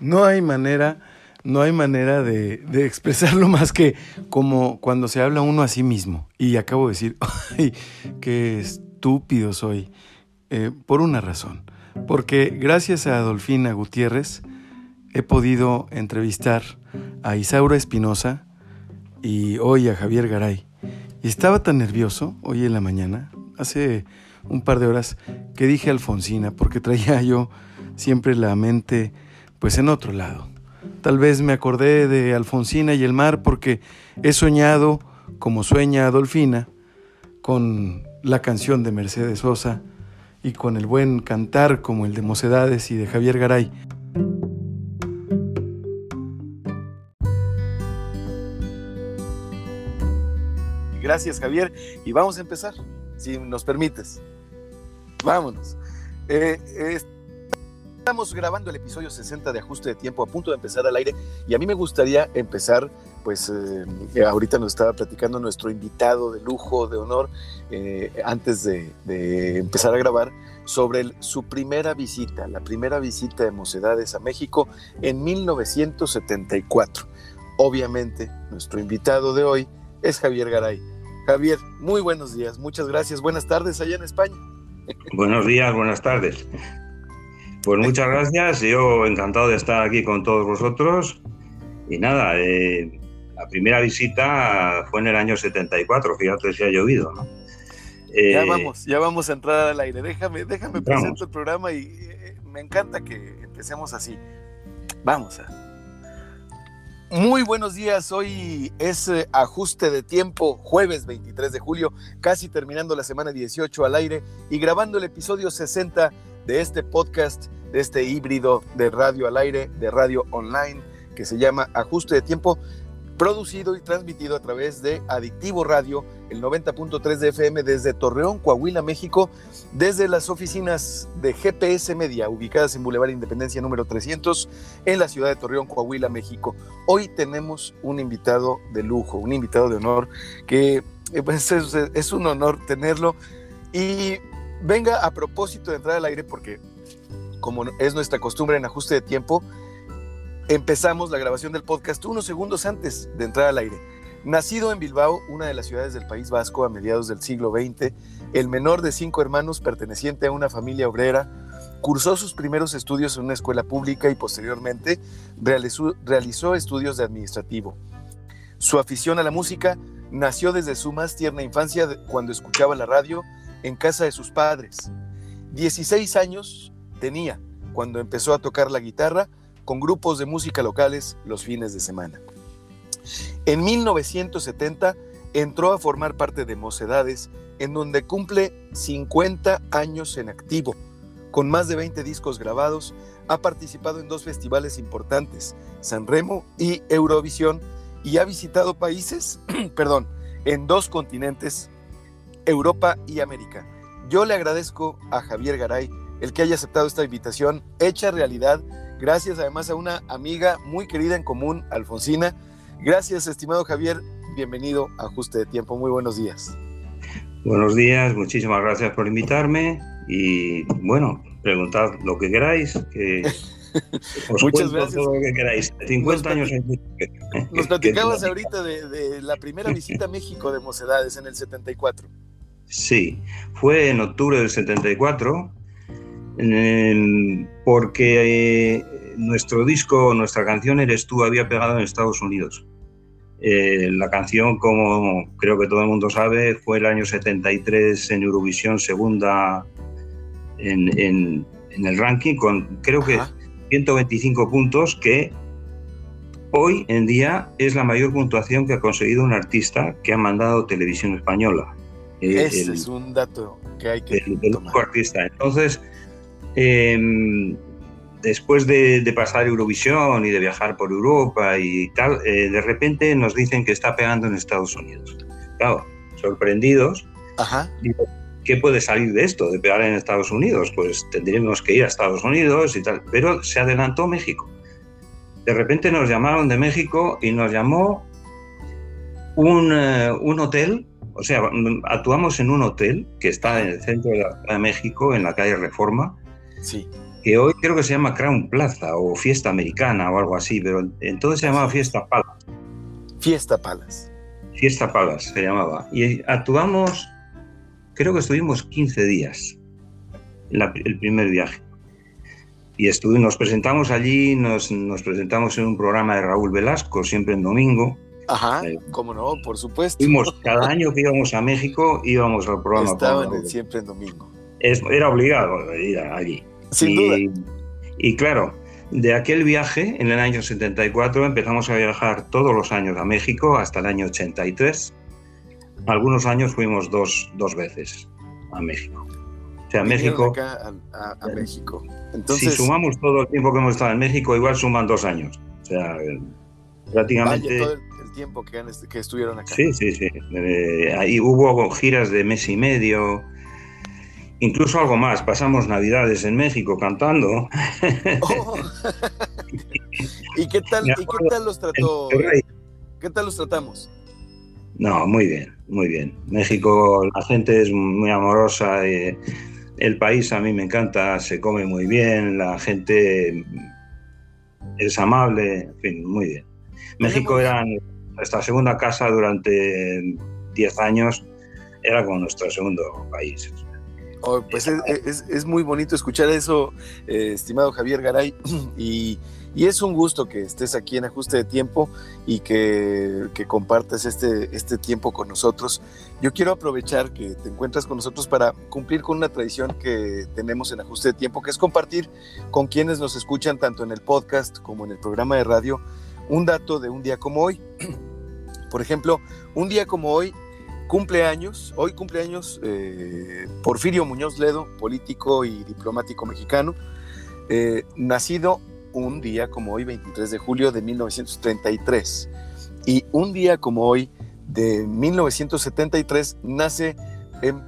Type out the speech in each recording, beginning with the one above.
No hay manera, no hay manera de, expresarlo más que como cuando se habla uno a sí mismo. Y acabo de decir, ¡ay, qué estúpido soy! Eh, por una razón. Porque gracias a Adolfina Gutiérrez he podido entrevistar a Isaura Espinosa y hoy a Javier Garay. Y estaba tan nervioso hoy en la mañana, hace un par de horas, que dije Alfonsina, porque traía yo siempre la mente pues en otro lado. Tal vez me acordé de Alfonsina y el mar porque he soñado, como sueña Adolfina, con la canción de Mercedes Sosa y con el buen cantar como el de Mocedades y de Javier Garay. Gracias Javier y vamos a empezar, si nos permites. Vámonos. Eh, estamos grabando el episodio 60 de Ajuste de Tiempo, a punto de empezar al aire, y a mí me gustaría empezar, pues eh, ahorita nos estaba platicando nuestro invitado de lujo, de honor, eh, antes de, empezar a grabar, sobre su primera visita, la primera visita de Mocedades a México en 1974. Obviamente, nuestro invitado de hoy es Javier Garay. Javier, muy buenos días, muchas gracias, buenas tardes allá en España. Buenos días, buenas tardes. Pues muchas gracias, yo encantado de estar aquí con todos vosotros. Y nada, eh, la primera visita fue en el año 74, fíjate si ha llovido, ¿no? ya eh, vamos, ya vamos a entrar al aire. Déjame, déjame presentar el programa y eh, me encanta que empecemos así. Vamos a. Muy buenos días, hoy es ajuste de tiempo, jueves 23 de julio, casi terminando la semana 18 al aire y grabando el episodio 60 de este podcast, de este híbrido de radio al aire, de radio online, que se llama Ajuste de Tiempo, producido y transmitido a través de Adictivo Radio, el 90.3 de FM desde Torreón, Coahuila, México, desde las oficinas de GPS Media, ubicadas en Boulevard Independencia número 300, en la ciudad de Torreón, Coahuila, México. Hoy tenemos un invitado de lujo, un invitado de honor, que eh, pues, es, es un honor tenerlo. Y venga a propósito de entrar al aire, porque como es nuestra costumbre en ajuste de tiempo, empezamos la grabación del podcast unos segundos antes de entrar al aire. Nacido en Bilbao, una de las ciudades del País Vasco a mediados del siglo XX, el menor de cinco hermanos perteneciente a una familia obrera, cursó sus primeros estudios en una escuela pública y posteriormente realizó, realizó estudios de administrativo. Su afición a la música nació desde su más tierna infancia cuando escuchaba la radio en casa de sus padres. 16 años tenía cuando empezó a tocar la guitarra con grupos de música locales los fines de semana. En 1970 entró a formar parte de Mocedades, en donde cumple 50 años en activo. Con más de 20 discos grabados, ha participado en dos festivales importantes, San Remo y Eurovisión, y ha visitado países, perdón, en dos continentes, Europa y América. Yo le agradezco a Javier Garay el que haya aceptado esta invitación hecha realidad Gracias además a una amiga muy querida en común, Alfonsina. Gracias, estimado Javier. Bienvenido a Ajuste de Tiempo. Muy buenos días. Buenos días, muchísimas gracias por invitarme y bueno, preguntad lo que queráis. Que Muchas gracias. Todo lo que queráis. 50 años en Nos platicabas ahorita de, de, la primera visita a México de Mocedades en el 74. Sí, fue en octubre del 74 porque eh, nuestro disco, nuestra canción Eres tú había pegado en Estados Unidos. Eh, la canción, como creo que todo el mundo sabe, fue el año 73 en Eurovisión, segunda en, el ranking, con creo que 125 puntos, que hoy en día es la mayor puntuación que ha conseguido un artista que ha mandado televisión española. Ese es un dato que hay que el, artista. Entonces, Em, después de, pasar Eurovisión y de viajar por Europa y tal, eh, de repente nos dicen que está pegando en Estados Unidos. Claro, sorprendidos. Ajá. ¿Qué puede salir de esto, de pegar en Estados Unidos? Pues tendríamos que ir a Estados Unidos y tal. Pero se adelantó México. De repente nos llamaron de México y nos llamó un, eh, un hotel o sea, actuamos en un hotel que está en el centro de, de México, en la calle Reforma, Sí. que hoy creo que se llama Crown Plaza o Fiesta Americana o algo así, pero entonces se llamaba Fiesta Palace. Fiesta Palace. Fiesta Palace se llamaba. Y actuamos, creo que estuvimos 15 días, el primer viaje. Y nos presentamos allí, nos, nos, presentamos en un programa de Raúl Velasco, siempre en domingo. Ajá, cómo no, por supuesto. Fuimos, cada año que íbamos a México íbamos al programa. Estaban siempre en domingo. era obligado ir allí. Sin y, duda. Y claro, de aquel viaje, en el año 74, empezamos a viajar todos los años a México hasta el año 83. Algunos años fuimos dos, dos veces a México. O sea, México. Acá a, a, México. Entonces, si sumamos todo el tiempo que hemos estado en México, igual suman dos años. O sea, prácticamente. Vaya todo el, tiempo que, que, estuvieron acá. Sí, sí, sí. Eh, ahí hubo giras de mes y medio. Incluso algo más, pasamos Navidades en México cantando. Oh. ¿Y, qué tal, ¿Y qué tal los trató? ¿Qué tal los tratamos? No, muy bien, muy bien. México, la gente es muy amorosa. Eh, el país a mí me encanta, se come muy bien, la gente es amable, en fin, muy bien. México era nuestra segunda casa durante 10 años, era como nuestro segundo país. Oh, pues es, es, muy bonito escuchar eso, eh, estimado Javier Garay, y, y, es un gusto que estés aquí en Ajuste de Tiempo y que, que, compartas este, este tiempo con nosotros. Yo quiero aprovechar que te encuentras con nosotros para cumplir con una tradición que tenemos en Ajuste de Tiempo, que es compartir con quienes nos escuchan tanto en el podcast como en el programa de radio un dato de un día como hoy. Por ejemplo, un día como hoy cumpleaños, hoy cumpleaños eh, Porfirio Muñoz Ledo, político y diplomático mexicano, eh, nacido un día como hoy, 23 de julio de 1933. Y un día como hoy de 1973 nace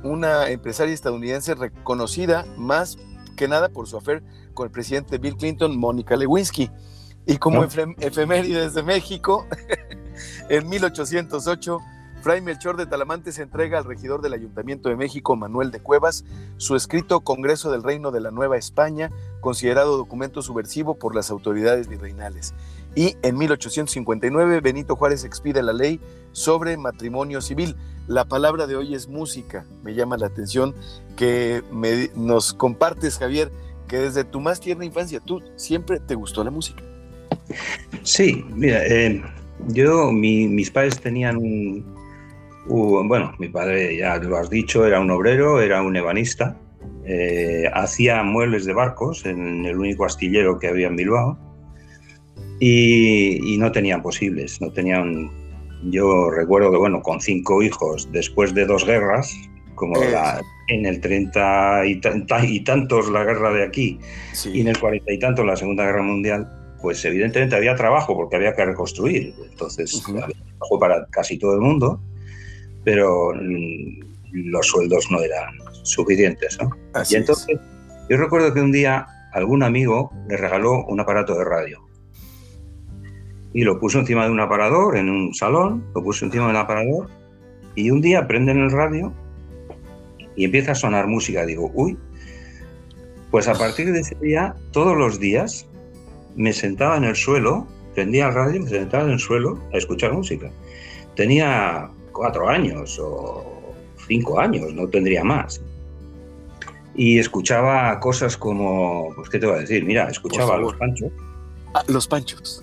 una empresaria estadounidense reconocida más que nada por su afer con el presidente Bill Clinton, Mónica Lewinsky. Y como efemérides de México, en 1808 Fray Melchor de Talamante se entrega al regidor del Ayuntamiento de México, Manuel de Cuevas, su escrito Congreso del Reino de la Nueva España, considerado documento subversivo por las autoridades virreinales. Y en 1859 Benito Juárez expide la ley sobre matrimonio civil. La palabra de hoy es música. Me llama la atención que nos compartes, Javier, que desde tu más tierna infancia tú siempre te gustó la música. Sí, mira, eh, yo, mis padres tenían un, bueno, mi padre, ya lo has dicho, era un obrero, era un ebanista, eh, hacía muebles de barcos en el único astillero que había en Bilbao y, no tenían posibles, no tenían... Yo recuerdo que, bueno, con cinco hijos, después de dos guerras, como en el 30 y, tantos la guerra de aquí y en el 40 y tantos la Segunda Guerra Mundial, pues evidentemente había trabajo porque había que reconstruir. Entonces, había trabajo para casi todo el mundo pero los sueldos no eran suficientes. ¿no? y entonces, yo recuerdo que un día algún amigo le regaló un aparato de radio. Y lo puso encima de un aparador en un salón, lo puso encima de un aparador, y un día prenden el radio y empieza a sonar música. Digo, uy, pues a partir de ese día, todos los días, me sentaba en el suelo, prendía el radio y me sentaba en el suelo a escuchar música. Tenía cuatro años o cinco años, no tendría más. Y escuchaba cosas como, pues, ¿qué te voy a decir? Mira, escuchaba a Los Panchos. Ah, los Panchos.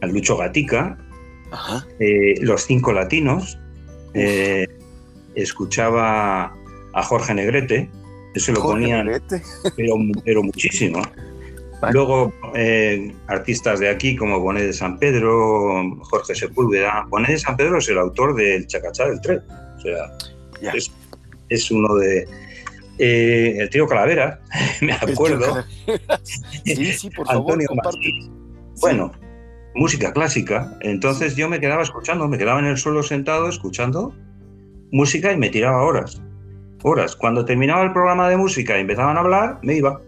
A Lucho Gatica. Eh, los Cinco Latinos. Eh, escuchaba a Jorge Negrete. Eso lo ponían, pero, pero muchísimo. Luego, eh, artistas de aquí como Bonet de San Pedro, Jorge Sepúlveda. Bonet de San Pedro es el autor del Chacachá del Tren. O sea, es, uno de. Eh, el tío Calavera, me acuerdo. sí, sí, por favor, Bueno, música clásica. Entonces yo me quedaba escuchando, me quedaba en el suelo sentado escuchando música y me tiraba horas. Horas. Cuando terminaba el programa de música y empezaban a hablar, me iba.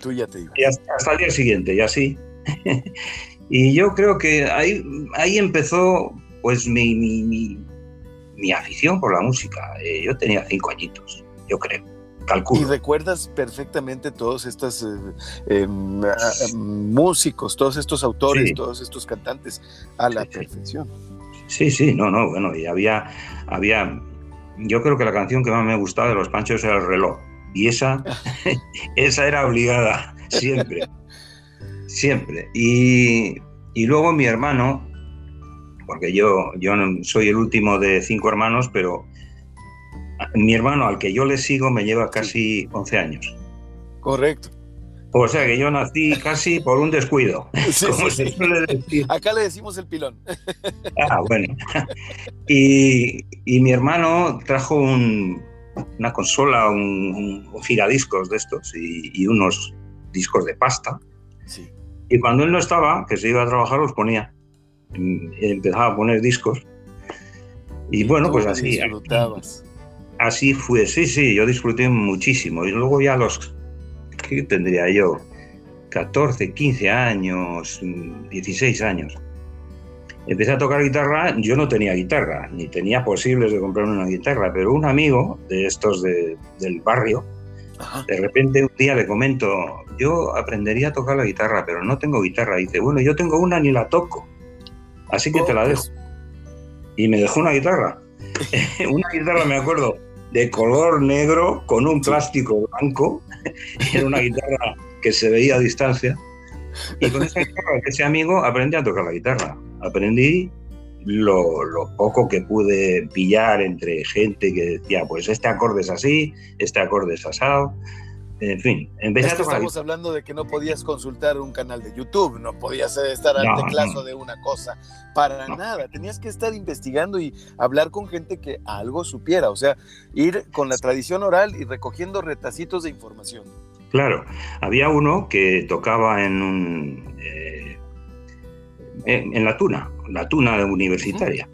Tú ya te ibas. Y hasta, el día siguiente, y así. y yo creo que ahí, ahí empezó pues mi, mi, mi, afición por la música. Eh, yo tenía cinco añitos, yo creo. calculo. Y recuerdas perfectamente todos estos eh, em, músicos, todos estos autores, todos estos cantantes a la perfección. Sí, sí, no, no, bueno, y había, había, yo creo que la canción que más me gustaba de los Panchos era El reloj. Y esa, esa era obligada, siempre, siempre. Y, y luego mi hermano, porque yo, yo soy el último de cinco hermanos, pero mi hermano al que yo le sigo me lleva casi 11 años. Correcto. O sea que yo nací casi por un descuido, como se suele decir. Acá le decimos el pilón. Ah, bueno. Y, mi hermano trajo una consola, un, giradiscos de estos y, unos discos de pasta. Sí. Y cuando él no estaba, que se iba a trabajar, los ponía. Empezaba a poner discos. Y bueno, pues así. Disfrutabas. Así fue, sí, sí, yo disfruté muchísimo. Y luego ya los, ¿qué tendría yo? 14, 15 años, 16 años. Empecé a tocar guitarra, yo no tenía guitarra, ni tenía posibles de comprarme una guitarra, pero un amigo de estos del barrio, de repente un día le comento, yo aprendería a tocar la guitarra, pero no tengo guitarra. Y dice, bueno, yo tengo una ni la toco, así que te la dejo. Y me dejó una guitarra. una guitarra, me acuerdo, de color negro con un plástico blanco. Era una guitarra que se veía a distancia. Y con esa guitarra, ese amigo, aprendí a tocar la guitarra. Aprendí lo, poco que pude pillar entre gente que decía, pues este acorde es así, este acorde es asado. En fin, empecé Estamos hablando de que no podías consultar un canal de YouTube, no podías estar al teclazo de una cosa, para nada. Tenías que estar investigando y hablar con gente que algo supiera, o sea, ir con la tradición oral y recogiendo retacitos de información. Claro, había uno que tocaba en un eh, en, la tuna, la tuna universitaria.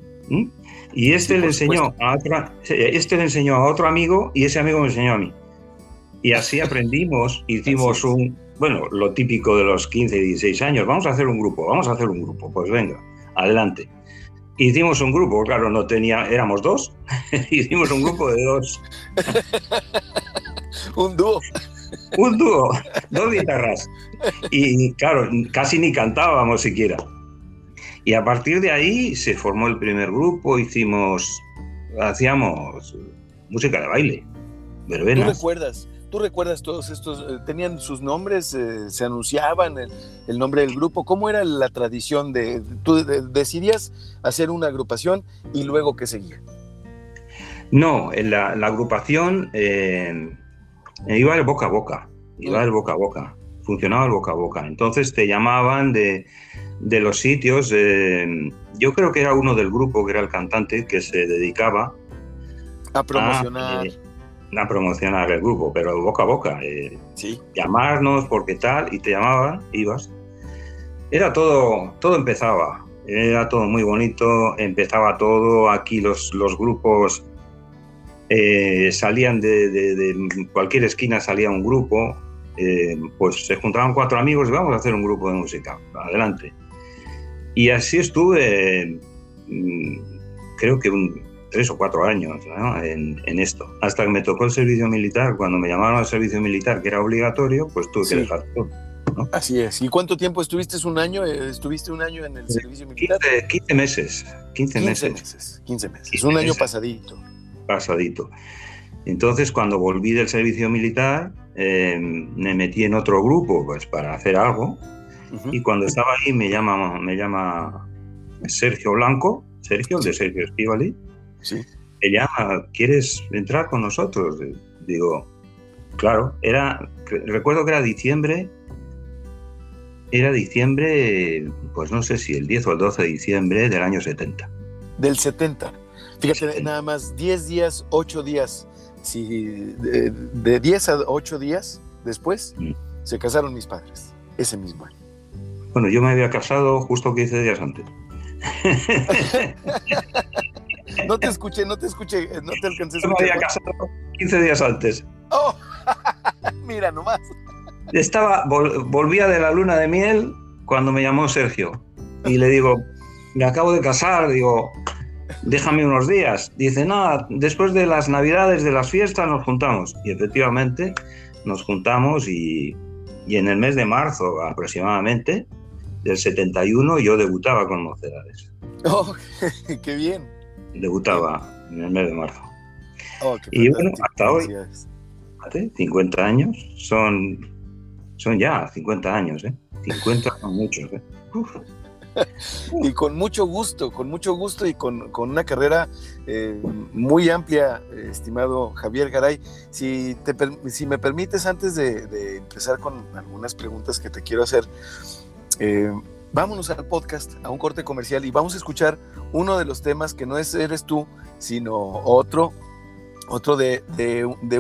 Y este le enseñó a otra, este le enseñó a otro amigo y ese amigo me enseñó a mí. Y así aprendimos, hicimos un, bueno, lo típico de los 15, 16 años, vamos a hacer un grupo, vamos a hacer un grupo, pues venga, adelante. Hicimos un grupo, claro, no tenía, éramos dos, hicimos un grupo de dos. un dúo. un dúo, dos guitarras. Y claro, casi ni cantábamos siquiera. Y a partir de ahí se formó el primer grupo, hicimos, hacíamos música de baile, verbenas. ¿Tú recuerdas? ¿Tú recuerdas todos estos? Eh, ¿Tenían sus nombres? Eh, ¿Se anunciaban el, nombre del grupo? ¿Cómo era la tradición de... ¿Tú decidías hacer una agrupación y luego qué seguía? No, la, agrupación eh, iba de boca a boca, iba de boca a boca, funcionaba el boca a boca. Entonces te llamaban de, los sitios. yo creo que era uno del grupo, que era el cantante, que se dedicaba a promocionar a promocionar el grupo, pero boca a boca. Eh, sí. Llamarnos porque tal, y te llamaban, ibas. Era todo, todo empezaba, era todo muy bonito, empezaba todo, aquí los, los grupos eh, salían de, cualquier esquina, salía un grupo, eh, pues se juntaban cuatro amigos y vamos a hacer un grupo de música, adelante. Y así estuve, mm, creo que un, tres o cuatro años en, esto. Hasta que me tocó el servicio militar, cuando me llamaron al servicio militar, que era obligatorio, pues tuve que dejar todo. Así es. ¿Y cuánto tiempo estuviste? ¿Un año? Eh, ¿Estuviste un año en el servicio militar? 15, meses. 15, meses. 15 meses. un año pasadito. Pasadito. Entonces, cuando volví del servicio militar, eh, me metí en otro grupo pues, para hacer algo. Y cuando estaba ahí, me llama, me llama Sergio Blanco, Sergio, el de Sergio Estivali, Sí. Ella, ¿quieres entrar con nosotros? Digo, claro, era, recuerdo que era diciembre, era diciembre, pues no sé si el 10 o el 12 de diciembre del año 70. Del 70. Fíjate, nada más 10 días, 8 días, si de, 10 a 8 días después mm. se casaron mis padres, ese mismo año. Bueno, yo me había casado justo 15 días antes. No te escuché, no te escuché, no te alcancé escuchar. me había casado 15 días antes. Oh, mira nomás. Estaba, volvía de la luna de miel cuando me llamó Sergio y le digo, me acabo de casar, digo, déjame unos días. Dice, no, después de las navidades, de las fiestas, nos juntamos. Y efectivamente nos juntamos y, en el mes de marzo aproximadamente del 71 yo debutaba con Mocedades. ¡Oh, qué bien! Debutaba en el mes de marzo. Oh, y bueno, hasta hoy, 50 años, son, son ya 50 años, ¿eh? 50 son muchos, ¿eh? Y con mucho gusto, con mucho gusto y con, una carrera eh, muy amplia, estimado Javier Garay. Si, te, si me permites, antes de, empezar con algunas preguntas que te quiero hacer, eh, vámonos al podcast, a un corte comercial y vamos a escuchar uno de los temas que no es Eres tú, sino otro otro de,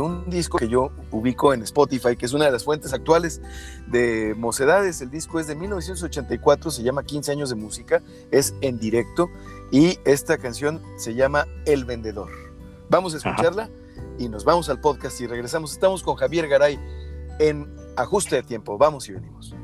un disco que yo ubico en Spotify, que es una de las fuentes actuales de Mocedades. El disco es de 1984, se llama 15 años de música, es en directo y esta canción se llama El Vendedor. Vamos a escucharla y nos vamos al podcast y regresamos. Estamos con Javier Garay en Ajuste de Tiempo. Vamos y venimos.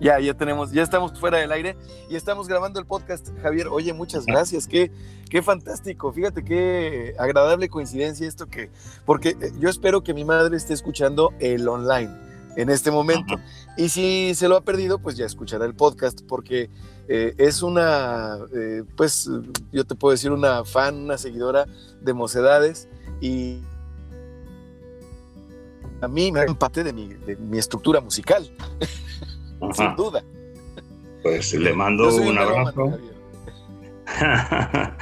Ya, ya tenemos, ya estamos fuera del aire y estamos grabando el podcast. Javier, oye, muchas gracias. Qué, qué fantástico. Fíjate qué agradable coincidencia esto que, porque eh, yo espero que mi madre esté escuchando el online en este momento. Y si se lo ha perdido, pues ya escuchará el podcast, porque eh, es una, eh, pues yo te puedo decir, una fan, una seguidora de Mocedades y a mí me empate de mi, de mi estructura musical. sin duda. Pues le mando un abrazo.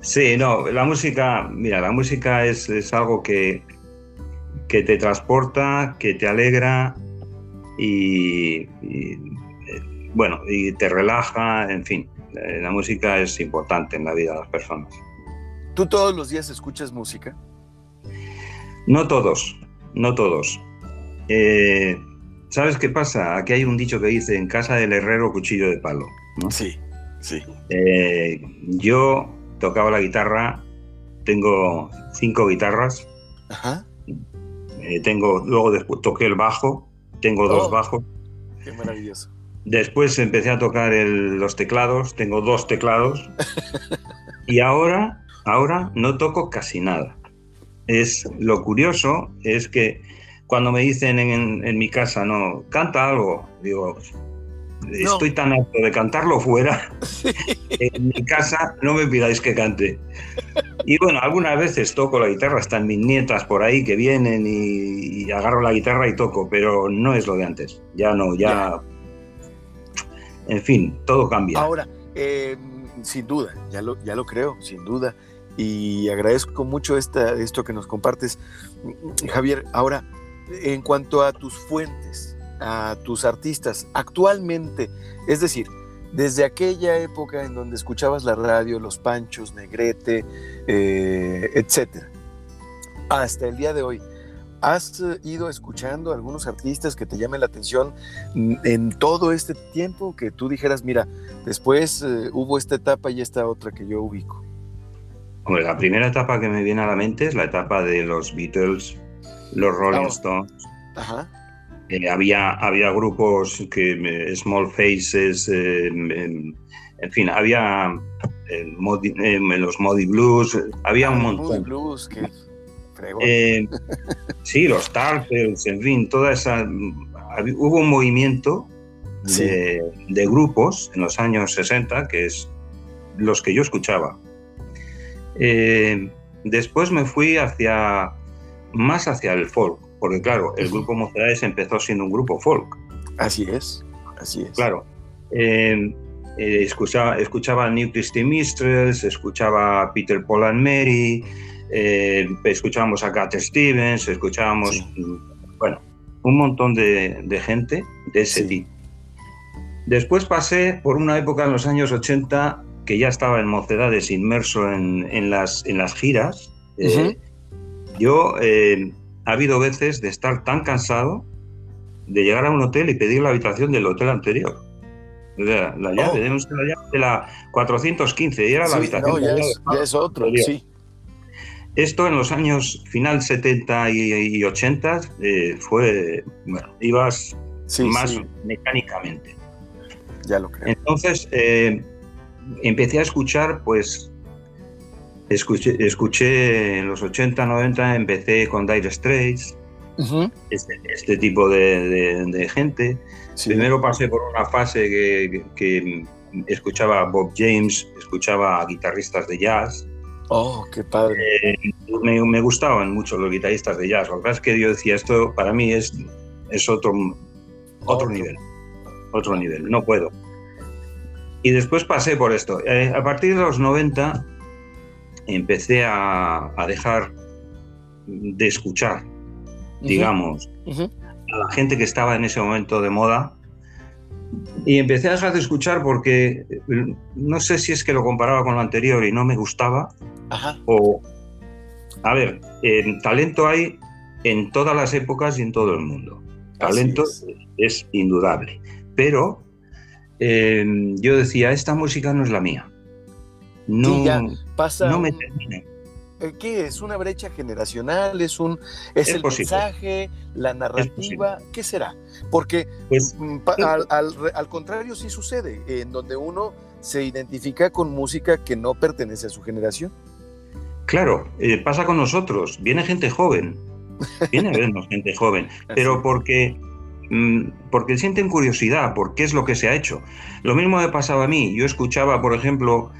sí, no, la música, mira, la música es, algo que, que te transporta, que te alegra y, bueno, y te relaja, en fin, eh, la música es importante en la vida de las personas. ¿Tú todos los días escuchas música? No todos, no todos. Eh, ¿Sabes qué pasa? Aquí hay un dicho que dice, en casa del herrero cuchillo de palo. Sí, sí. Eh, yo tocaba la guitarra, tengo cinco guitarras. Ajá. Eh, tengo, luego después toqué el bajo, tengo dos oh, bajos. Qué maravilloso. Después empecé a tocar los teclados, tengo dos teclados. y ahora, ahora no toco casi nada. Es lo curioso es que cuando me dicen en, mi casa, no, canta algo, digo, estoy tan harto de cantarlo fuera, en mi casa no me pidáis que cante. Y bueno, algunas veces toco la guitarra, están mis nietas por ahí que vienen y, agarro la guitarra y toco, pero no es lo de antes, ya no, ya... En fin, todo cambia. Ahora, em, sin duda, ya lo, ya lo creo, sin duda, y agradezco mucho esta, esto que nos compartes, Javier. Ahora, en cuanto a tus fuentes, a tus artistas, actualmente, es decir, desde aquella época en donde escuchabas la radio, los Panchos, Negrete, eh, etcétera, hasta el día de hoy, ¿has ido escuchando algunos artistas que te llamen la atención en todo este tiempo? Que tú dijeras, mira, después eh, hubo esta etapa y esta otra que yo ubico. Hombre, la primera etapa que me viene a la mente es la etapa de los Beatles, los Rolling Stones. Eh, había, había grupos que eh, Small Faces, eh, en, fin, había los Modi Blues, había un ah, montón. Blues, sí, los Tartels, en fin, toda esa. Hubo un movimiento de, de, grupos en los años 60 que es los que yo escuchaba. después me fui hacia más hacia el folk, porque claro, el grupo Mocedades empezó siendo un grupo folk. Así es, así es. Claro. Eh, eh, escuchaba, escuchaba a New Christy Mistress, escuchaba a Peter Paul and Mary, eh, escuchábamos a Cat Stevens, escuchábamos, bueno, un montón de, gente de ese tipo. Después pasé por una época en los años 80 que ya estaba en Mocedades inmerso en, las, en las giras. Yo, eh, ha habido veces de estar tan cansado de llegar a un hotel y pedir la habitación del hotel anterior. la llave, oh. tenemos la llave de la 415 y era la habitación. No, ya, es, otro, sí. Esto en los años final 70 y, 80 eh, fue, bueno, ibas más mecánicamente. Ya lo creo. Entonces, eh, empecé a escuchar, pues, escuché, escuché en los 80, 90, empecé con Dire Straits, este, este, tipo de, gente. Primero pasé por una fase que, escuchaba a Bob James, escuchaba a guitarristas de jazz. Oh, qué padre. Eh, me, gustaban mucho los guitarristas de jazz. Lo que pasa es que yo decía, esto para mí es, es otro, otro, nivel. Otro nivel, no puedo. Y después pasé por esto. Eh, a partir de los 90 empecé a, a dejar de escuchar digamos, a la gente que estaba en ese momento de moda. Y empecé a dejar de escuchar porque no sé si es que lo comparaba con lo anterior y no me gustaba. O, a ver, talento hay en todas las épocas y en todo el mundo. Talento es. indudable. Pero em, yo decía, esta música no es la mía. No, no me termina. Eh, ¿Qué es? ¿Una brecha generacional? ¿Es, un, es, el mensaje, la narrativa? ¿Qué será? Porque pues, mm, al, contrario sí sucede, en donde uno se identifica con música que no pertenece a su generación. Claro, eh, pasa con nosotros. Viene gente joven, viene a vernos gente joven, pero porque, mm, porque sienten curiosidad por qué es lo que se ha hecho. Lo mismo me pasaba a mí. Yo escuchaba, por ejemplo,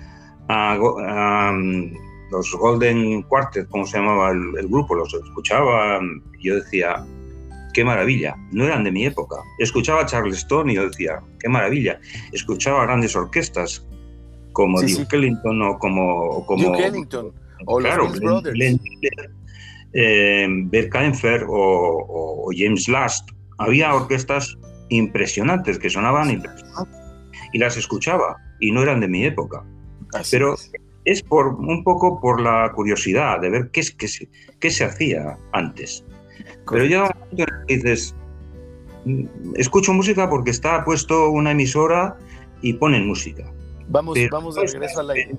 a los Golden Quartet, como se llamaba el, grupo, los escuchaba yo decía, qué maravilla, no eran de mi época. Escuchaba a Charleston y yo decía, qué maravilla. Escuchaba grandes orquestas como Duke Ellington o como... como Duke Ellington o claro, los Brothers. Eh, Bert Kaempfer o, James Last. Había orquestas impresionantes que sonaban impresionantes y las escuchaba y no eran de mi época. Pero es por un poco por la curiosidad de ver qué, es, qué, se, qué se hacía antes. Pero ya dices, mm, escucho música porque está puesto una emisora y ponen música. Vamos, vamos de regreso al aire.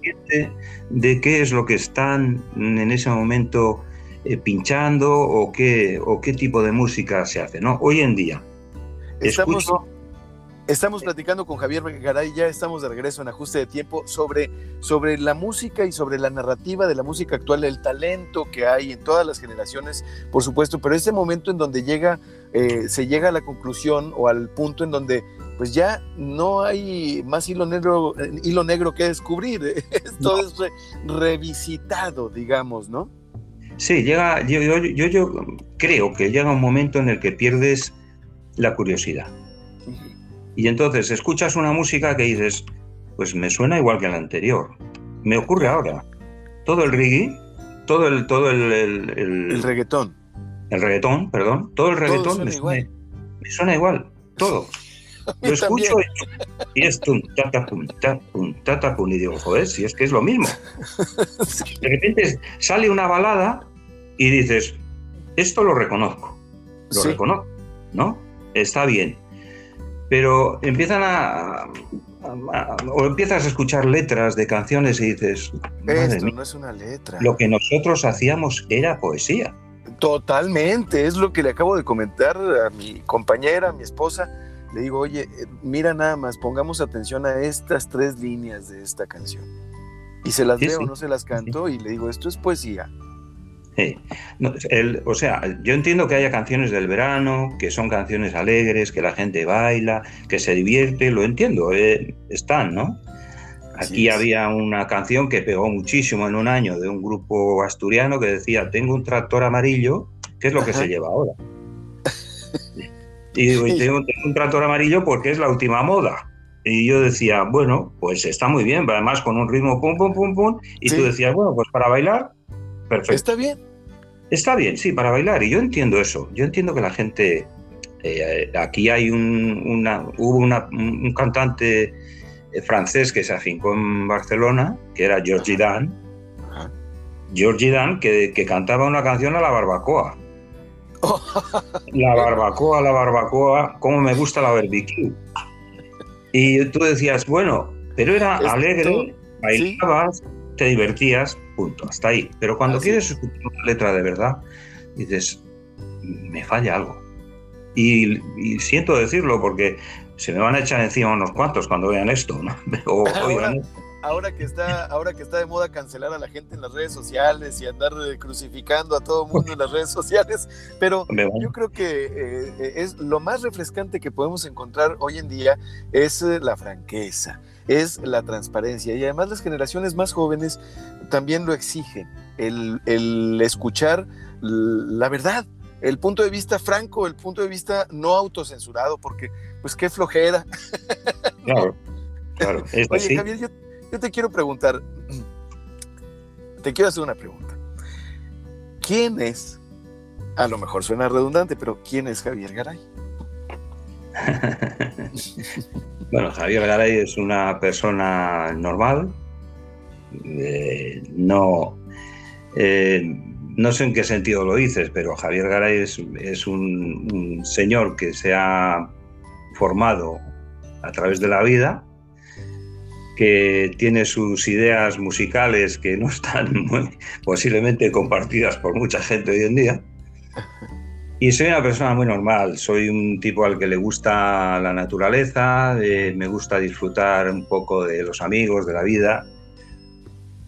De qué es lo que están en ese momento eh, pinchando o qué, o qué tipo de música se hace. ¿no? Hoy en día, escucho Estamos platicando con Javier Garay, ya estamos de regreso en ajuste de tiempo sobre, sobre la música y sobre la narrativa de la música actual, el talento que hay en todas las generaciones, por supuesto, pero ese momento en donde llega, eh, se llega a la conclusión o al punto en donde pues ya no hay más hilo negro, hilo negro que descubrir, esto es revisitado, digamos, ¿no? Sí, llega, yo, yo, yo creo que llega un momento en el que pierdes la curiosidad y entonces escuchas una música que dices, pues me suena igual que la anterior. Me ocurre ahora. Todo el reggae, todo el... Todo el, el, reggaetón. El reggaetón, perdón. Todo el reggaetón me, suena, igual. Todo. Lo escucho y, es tum, tata, pum, ta, pum, tata, pum, y digo, joder, si es que es lo mismo. De repente sale una balada y dices, esto lo reconozco, lo reconozco, ¿no? Está bien pero empiezan a, o empiezas a escuchar letras de canciones y dices, esto no es una letra. Lo que nosotros hacíamos era poesía. Totalmente, es lo que le acabo de comentar a mi compañera, a mi esposa. Le digo, oye, eh, mira nada más, pongamos atención a estas tres líneas de esta canción. Y se las veo, no se las canto, y le digo, esto es poesía o sea, yo entiendo que haya canciones del verano, que son canciones alegres, que la gente baila, que se divierte, lo entiendo, eh, están, ¿no? Aquí había una canción que pegó muchísimo en un año de un grupo asturiano que decía, tengo un tractor amarillo, que es lo que se lleva ahora. Y digo, tengo, un tractor amarillo porque es la última moda. Y yo decía, bueno, pues está muy bien, además con un ritmo pum, pum, pum, pum. Y tú decías, bueno, pues para bailar, perfecto. Está bien. Está bien, sí, para bailar. Y yo entiendo eso. Yo entiendo que la gente. Eh, aquí hay un, una, hubo un cantante eh, francés que se afincó en Barcelona, que era Georgie Dan. Georgie Dan, que, cantaba una canción a la barbacoa. la barbacoa, la barbacoa, cómo me gusta la barbecue. Y tú decías, bueno, pero era alegre, bailabas, te divertías, punto, hasta ahí. Pero cuando quieres escuchar una letra de verdad, dices, me falla algo. Y, siento decirlo porque se me van a echar encima unos cuantos cuando vean esto, ¿no? O, ahora que está, ahora que está de moda cancelar a la gente en las redes sociales y andar eh, crucificando a todo mundo en las redes sociales, pero yo creo que eh, es lo más refrescante que podemos encontrar hoy en día es la franqueza, es la transparencia y además las generaciones más jóvenes también lo exigen, el, el escuchar la verdad, el punto de vista franco, el punto de vista no autocensurado, porque pues qué flojera. Claro, claro. Oye, Javier, yo, te quiero preguntar, te quiero hacer una pregunta. ¿Quién es, a lo mejor suena redundante, pero quién es Javier Garay? bueno, Javier Garay es una persona normal, eh, no... Eh, no sé en qué sentido lo dices, pero Javier Garay es, un, señor que se ha formado a través de la vida, que tiene sus ideas musicales que no están posiblemente compartidas por mucha gente hoy en día. Y soy una persona muy normal, soy un tipo al que le gusta la naturaleza, eh, me gusta disfrutar un poco de los amigos, de la vida.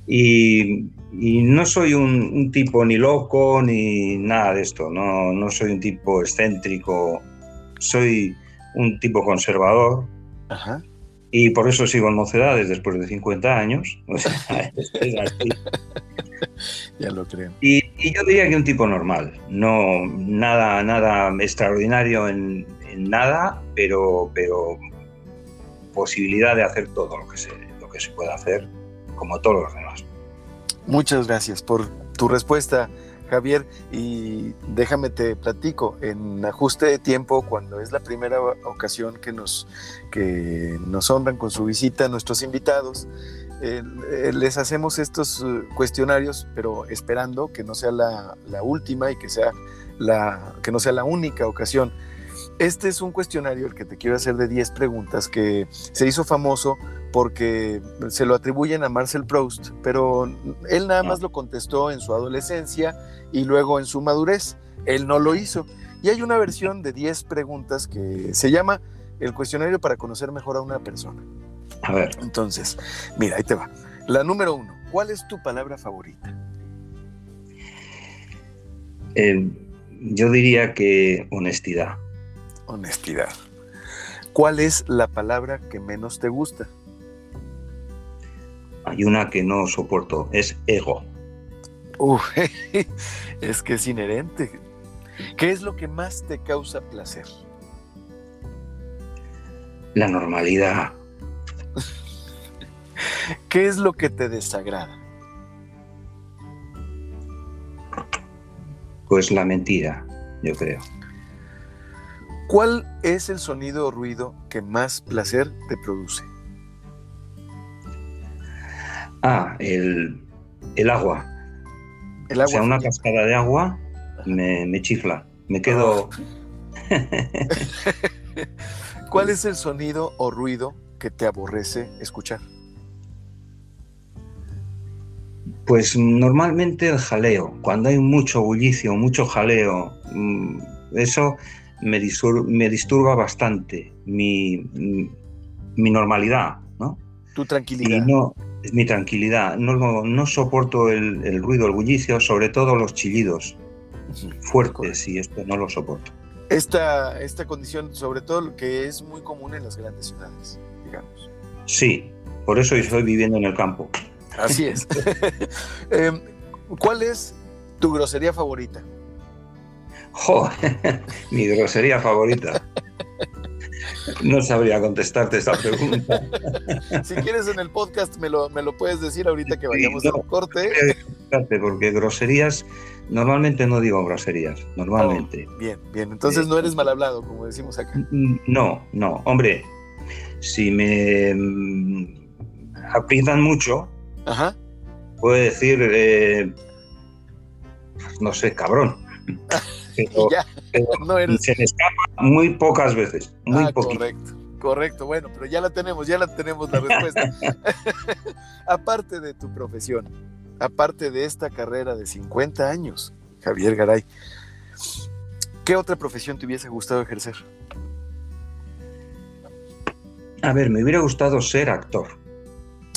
Y no soy un, tipo ni loco ni nada de esto, no, no soy un tipo excéntrico, soy un tipo conservador. Y por eso sigo en mocedades después de 50 años. ya lo creo. Y, yo diría que un tipo normal, no nada, nada extraordinario en, nada, pero, pero posibilidad de hacer todo lo que se, lo que se pueda hacer, como todos los demás. Muchas gracias por tu respuesta, Javier. Y déjame te platico, en ajuste de tiempo, cuando es la primera ocasión que nos, que nos honran con su visita nuestros invitados, les hacemos estos eh, cuestionarios, pero esperando que no sea la, la última y que, sea la, que no sea la única ocasión. Este es un cuestionario, el que te quiero hacer de 10 preguntas, que se hizo famoso porque se lo atribuyen a Marcel Proust, pero él nada más lo contestó en su adolescencia y luego en su madurez. Él no lo hizo. Y hay una versión de 10 preguntas que se llama el cuestionario para conocer mejor a una persona. A ver. Entonces, mira, ahí te va. La número uno, ¿cuál es tu palabra favorita? Eh, yo diría que honestidad. Honestidad. ¿Cuál es la palabra que menos te gusta? Hay una que no soporto, es ego. es que es inherente. ¿Qué es lo que más te causa placer? La normalidad. ¿Qué es lo que te desagrada? Pues la mentira, yo creo. ¿Cuál es el sonido o ruido que más placer te produce? Ah, el, agua. El agua. O sea, una cascada de agua me, chifla. Me quedo. ¿Cuál es el sonido o ruido que te aborrece escuchar? Pues normalmente el jaleo. Cuando hay mucho bullicio, mucho jaleo, mm, eso me, disturba, bastante mi, mi normalidad, ¿no? Tu tranquilidad es mi tranquilidad. No, no soporto el, ruido, el bullicio, sobre todo los chillidos fuertes, y esto no lo soporto. Esta, esta condición, sobre todo, que es muy común en las grandes ciudades, digamos. Sí, por eso estoy viviendo en el campo. Así es. Em, ¿Cuál es tu grosería favorita? mi grosería favorita. No sabría contestarte esa pregunta. si quieres en el podcast me lo, me lo puedes decir ahorita que vayamos a un corte. Porque groserías, normalmente no digo groserías, normalmente. Oh, bien, bien. Entonces no eres mal hablado, como decimos acá. No, no. Hombre, si me mm, aprietan mucho, puedo decir, eh, no sé, cabrón. no eres... se me escapa muy pocas veces. Muy ah, correcto, correcto. Bueno, pero ya la tenemos, ya la tenemos la respuesta. aparte de tu profesión, aparte de esta carrera de 50 años, Javier Garay, ¿qué otra profesión te hubiese gustado ejercer? A ver, me hubiera gustado ser actor.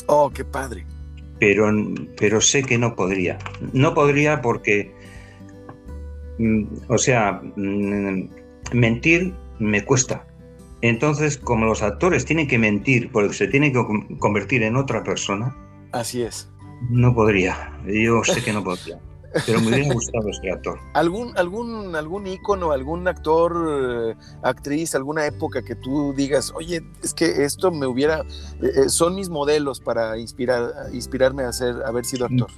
Oh, qué padre. Pero, pero sé que no podría. No podría porque, o sea, mm, mentir me cuesta. Entonces, como los actores tienen que mentir porque se tienen que convertir en otra persona. Así es. No podría. Yo sé que no podría. Pero me hubiera gustado este actor. ¿Algún, algún, algún ícono, algún actor, eh, actriz, alguna época que tú digas, oye, es que esto me hubiera, eh, eh, son mis modelos para inspirar, inspirarme a ser, haber sido actor?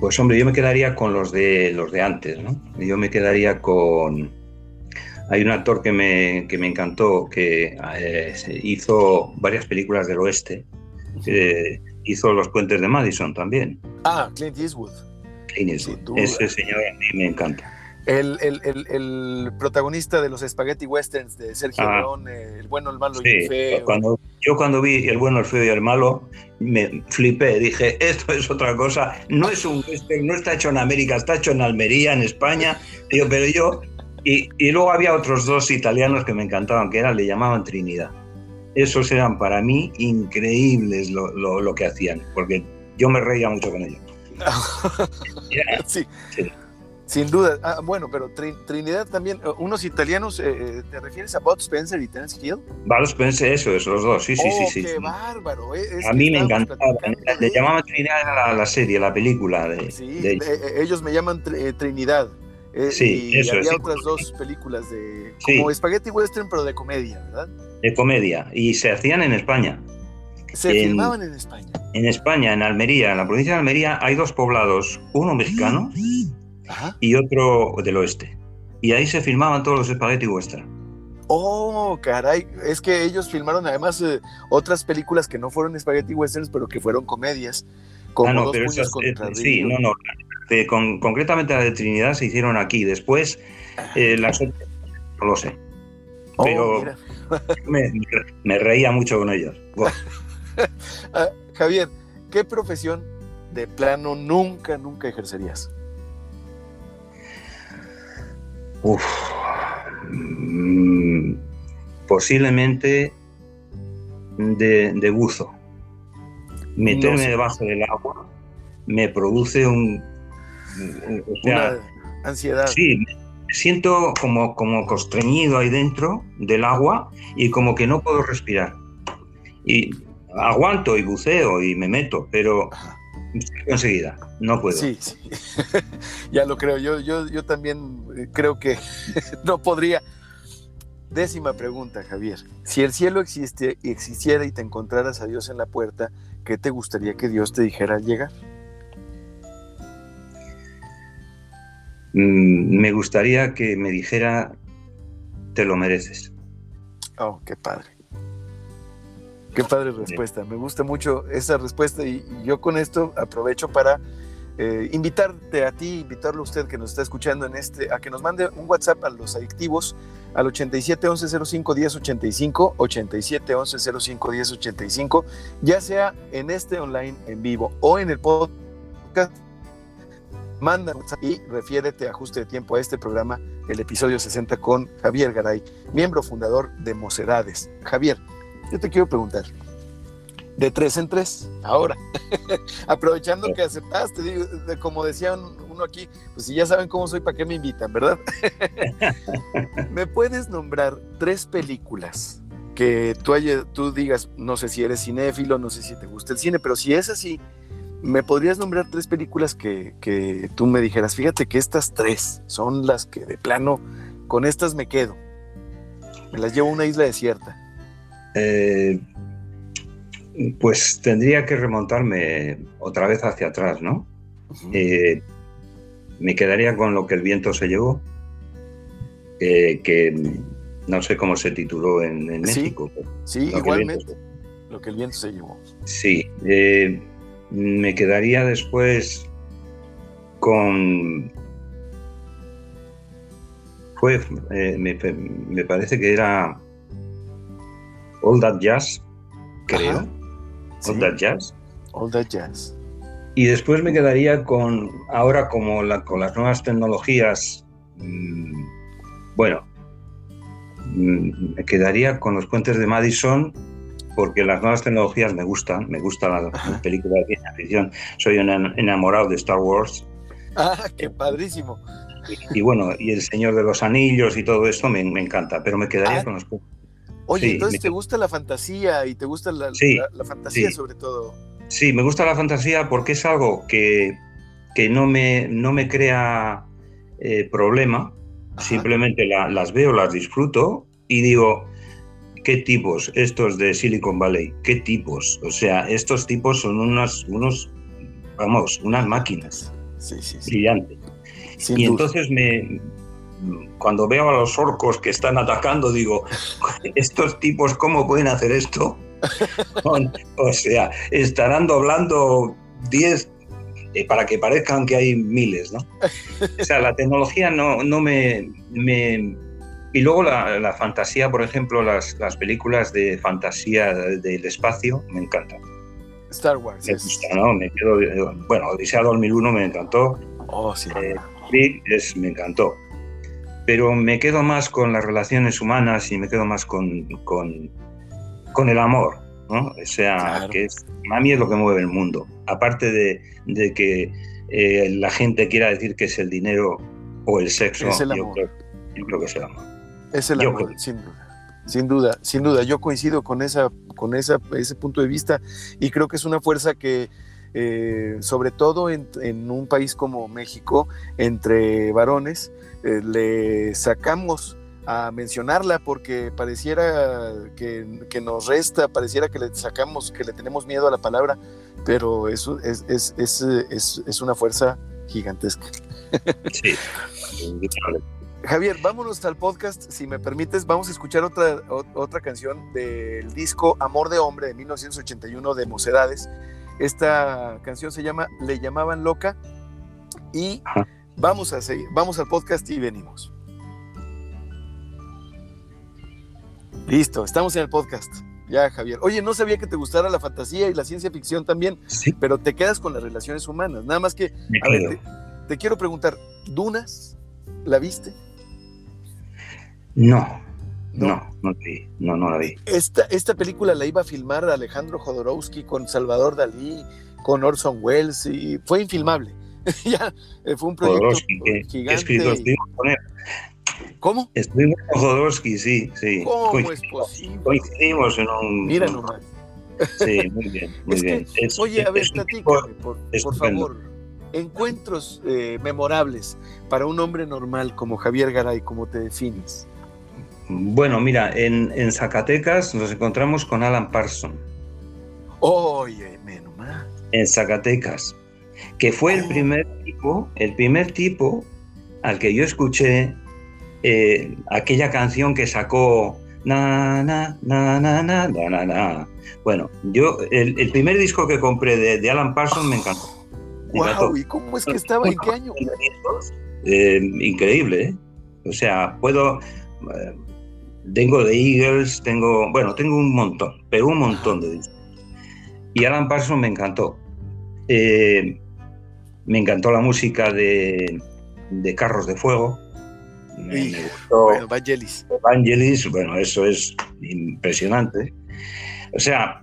Pues hombre, yo me quedaría con los de los de antes, ¿no? Yo me quedaría con. Hay un actor que me, que me encantó, que hizo varias películas del oeste. hizo Los Puentes de Madison también. Ah, Clint Eastwood. Ese señor a mí me encanta. El, el, el, protagonista de los Spaghetti Westerns de Sergio ah. Leone, el bueno, el malo y el feo. Cuando, yo cuando vi el bueno, el feo y el malo, me flipé, dije, esto es otra cosa, no es un western, no está hecho en América, está hecho en Almería, en España, digo, pero yo... Y, y luego había otros dos italianos que me encantaban, que eran, le llamaban Trinidad. Esos eran para mí increíbles lo, lo, lo que hacían, porque yo me reía mucho con ellos. sí. Sin duda. Ah, bueno, pero Trinidad también, eh, unos italianos, eh, eh, ¿te refieres a Bud Spencer y Terence Hill? Bud Spencer, eso, esos los dos, sí, sí, sí, oh, sí. ¡Qué bárbaro! a mí me encantaba. Le llamaban Trinidad a la, serie, la película. De, sí, ellos me llaman Trinidad. sí, y había otras dos películas de como Spaghetti Western, pero de comedia, ¿verdad? De comedia. Y se hacían en España. Se filmaban en España. En España, en Almería, en la provincia de Almería, hay dos poblados, uno mexicano y otro del oeste. Y ahí se filmaban todos los espagueti western. Oh, caray, es que ellos filmaron además eh, otras películas que no fueron spaghetti westerns, pero que fueron comedias, como ah, no, Dos puños contra Sí, no, no, concretamente la de Trinidad se hicieron aquí. Después, eh, las otras, no lo sé. Oh, pero me, reía mucho con ellos. Ah, Javier, ¿qué profesión de plano nunca, nunca ejercerías? Uf, mm, posiblemente de, buzo. Meterme debajo del agua me produce un... Una ansiedad. Sí, me siento como, como constreñido ahí dentro del agua y como que no puedo respirar. Y aguanto y buceo y me meto, pero enseguida, no puedo. Sí, sí. ya lo creo. Yo, yo, yo también eh, creo que no podría. Décima pregunta, Javier. Si el cielo existe, existiera y te encontraras a Dios en la puerta, ¿qué te gustaría que Dios te dijera al llegar? Mm, me gustaría que me dijera, te lo mereces. Oh, qué padre. Qué padre respuesta. Me gusta mucho esa respuesta y, yo con esto aprovecho para eh, invitarte a ti, invitarlo a usted que nos está escuchando en este, a que nos mande un WhatsApp a los adictivos al 87 11 05 10 85, 87 11 05 10 85, ya sea en este online en vivo o en el podcast. Manda WhatsApp y refiérete a ajuste de tiempo a este programa, el episodio 60 con Javier Garay, miembro fundador de Mocedades. Javier, yo te quiero preguntar, de tres en tres, ahora, aprovechando que aceptaste, digo, como decía uno aquí, pues si ya saben cómo soy, ¿para qué me invitan, verdad? ¿Me puedes nombrar tres películas que tú, tú digas, no sé si eres cinéfilo, no sé si te gusta el cine, pero si es así, ¿me podrías nombrar tres películas que, que tú me dijeras, fíjate que estas tres son las que de plano, con estas me quedo, me las llevo a una isla desierta? Eh, pues tendría que remontarme otra vez hacia atrás, ¿no? Eh, me quedaría con lo que el viento se llevó, que no sé cómo se tituló en, México. Sí, igualmente, lo que el viento se llevó. Sí, eh, me quedaría después con... Fue, me, me parece que era All That Jazz, creo. All That Jazz. All That Jazz. Y después me quedaría con, ahora como la, con las nuevas tecnologías, mm, bueno, mm, me quedaría con los puentes de Madison porque las nuevas tecnologías me gustan, me gustan las películas de ciencia ficción. Soy un enamorado de Star Wars. Ah, qué padrísimo. Y, bueno, y El Señor de los Anillos y todo esto me, encanta, pero me quedaría ah. con los... Oye, entonces te gusta la fantasía y te gusta la, fantasía sobre todo. Sí, me gusta la fantasía porque es algo que, que no, me, no me crea eh, problema, simplemente las veo, las disfruto y digo, ¿qué tipos estos de Silicon Valley? ¿Qué tipos? O sea, estos tipos son unos, unos vamos, unas máquinas sí, sí, brillantes. y entonces me, cuando veo a los orcos que están atacando, digo, estos tipos, ¿cómo pueden hacer esto? o sea, estarán doblando 10 eh, para que parezcan que hay miles, ¿no? O sea, la tecnología no, no me, Y luego la, fantasía, por ejemplo, las, las películas de fantasía del espacio me encantan. Star Wars. Me gusta, ¿no? Me quedo, bueno, Odisea 2001 me encantó. Oh, sí. Eh, es, me encantó. Pero me quedo más con las relaciones humanas y me quedo más con, con, con el amor, ¿no? O sea, que es, a mí es lo que mueve el mundo aparte de, que eh, la gente quiera decir que es el dinero o el sexo, Yo, creo, que es el amor. Es el amor, sin duda. Sin duda, sin duda. Yo coincido con, esa, con esa, ese punto de vista y creo que es una fuerza que, eh, sobre todo en, un país como México, entre varones, eh, le sacamos a mencionarla porque pareciera que, nos resta, pareciera que le sacamos, que le tenemos miedo a la palabra, pero eso es, es, es, es una fuerza gigantesca. Sí. Javier, vámonos al podcast, si me permites, vamos a escuchar otra, otra canción del disco Amor de Hombre de 1981 de Mocedades. Esta canción se llama Le llamaban loca y vamos a seguir, vamos al podcast y venimos. Listo, estamos en el podcast. Ya, Javier. Oye, no sabía que te gustara la fantasía y la ciencia ficción también, sí. pero te quedas con las relaciones humanas. Nada más que, a ver, te, quiero preguntar, ¿Dunas? ¿La viste? No, no, no, vi, no, no la vi. Esta, esta película la iba a filmar Alejandro Jodorowsky con Salvador Dalí, con Orson Welles y fue infilmable. ya, eh, fue un proyecto gigante. ¿Cómo? Estuvimos con Jodorowsky, sí, sí. ¿Cómo es posible? Coincidimos en un... Mira nomás. Sí, muy bien, muy bien. oye, a ver, platícame, por, por, favor. Encuentros eh, memorables para un hombre normal como Javier Garay, ¿cómo te defines? Bueno, mira, en, en Zacatecas nos encontramos con Alan Parson. Oye, menos mal. En Zacatecas, que fue el oh. primer tipo, el primer tipo al que yo escuché eh, aquella canción que sacó na na na na na na na Bueno, yo el, primer disco que compré de, Alan Parsons me encantó. wow, ¿y cómo es que estaba? ¿En qué año? Eh, increíble, ¿eh? O sea, puedo tengo de Eagles, tengo, bueno, tengo un montón, pero un montón de discos. Y Alan Parsons me encantó. Me encantó la música de, de Carros de Fuego me, Bueno, Vangelis. Vangelis, bueno, eso es impresionante. O sea,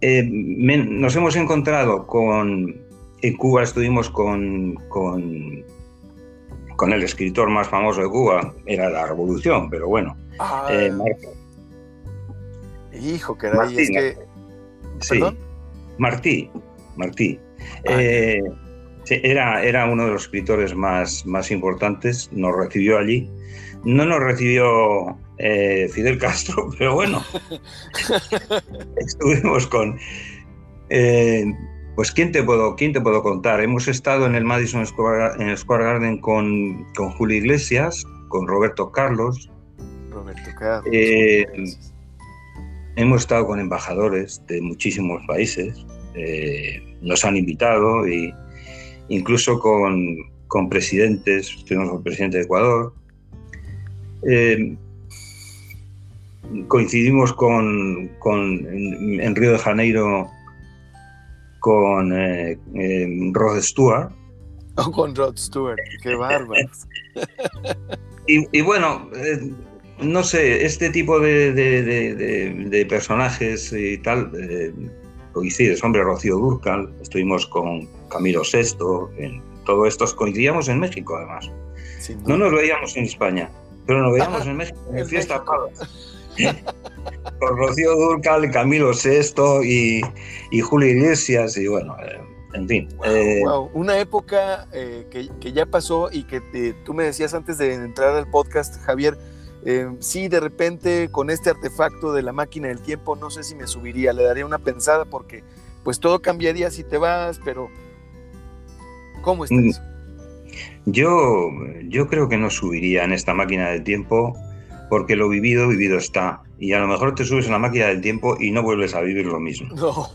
eh, nos hemos encontrado con. En Cuba estuvimos con, con, con, el escritor más famoso de Cuba, era la Revolución, pero bueno. Ah, eh, hijo, que era es que. Sí, Martí, Martí. Ah, eh, era, era uno de los escritores más, más importantes, nos recibió allí. No nos recibió eh, Fidel Castro, pero bueno, estuvimos con... Eh, pues ¿quién te, puedo, ¿quién te puedo contar? Hemos estado en el Madison Square, en Square Garden con, con Julio Iglesias, con Roberto Carlos. Roberto Carlos. Eh, hemos estado con embajadores de muchísimos países. nos han invitado y, incluso con, presidentes, estuvimos con el presidente de Ecuador. Eh, coincidimos con, en, Río de Janeiro con eh, Rod Stewart. Oh, con Rod Stewart, qué bárbaro. y, bueno, eh, no sé, este tipo de, personajes y tal, coincides, hombre, Rocío Durcal, estuvimos con Camilo VI, en todo esto coincidíamos en México además. No nos veíamos en España, pero nos veíamos en México en fiesta con Rocío Durcal, Camilo VI y, y Julio Iglesias y bueno, eh, en fin. Eh, Una época eh, que, ya pasó y que tú me decías antes de entrar al podcast, Javier, sí, de repente con este artefacto de la máquina del tiempo, no sé si me subiría, le daría una pensada porque pues todo cambiaría si te vas, pero ¿cómo está mm, eso? Yo, yo creo que no subiría en esta máquina del tiempo porque lo vivido, vivido está. Y a lo mejor te subes a la máquina del tiempo y no vuelves a vivir lo mismo. No.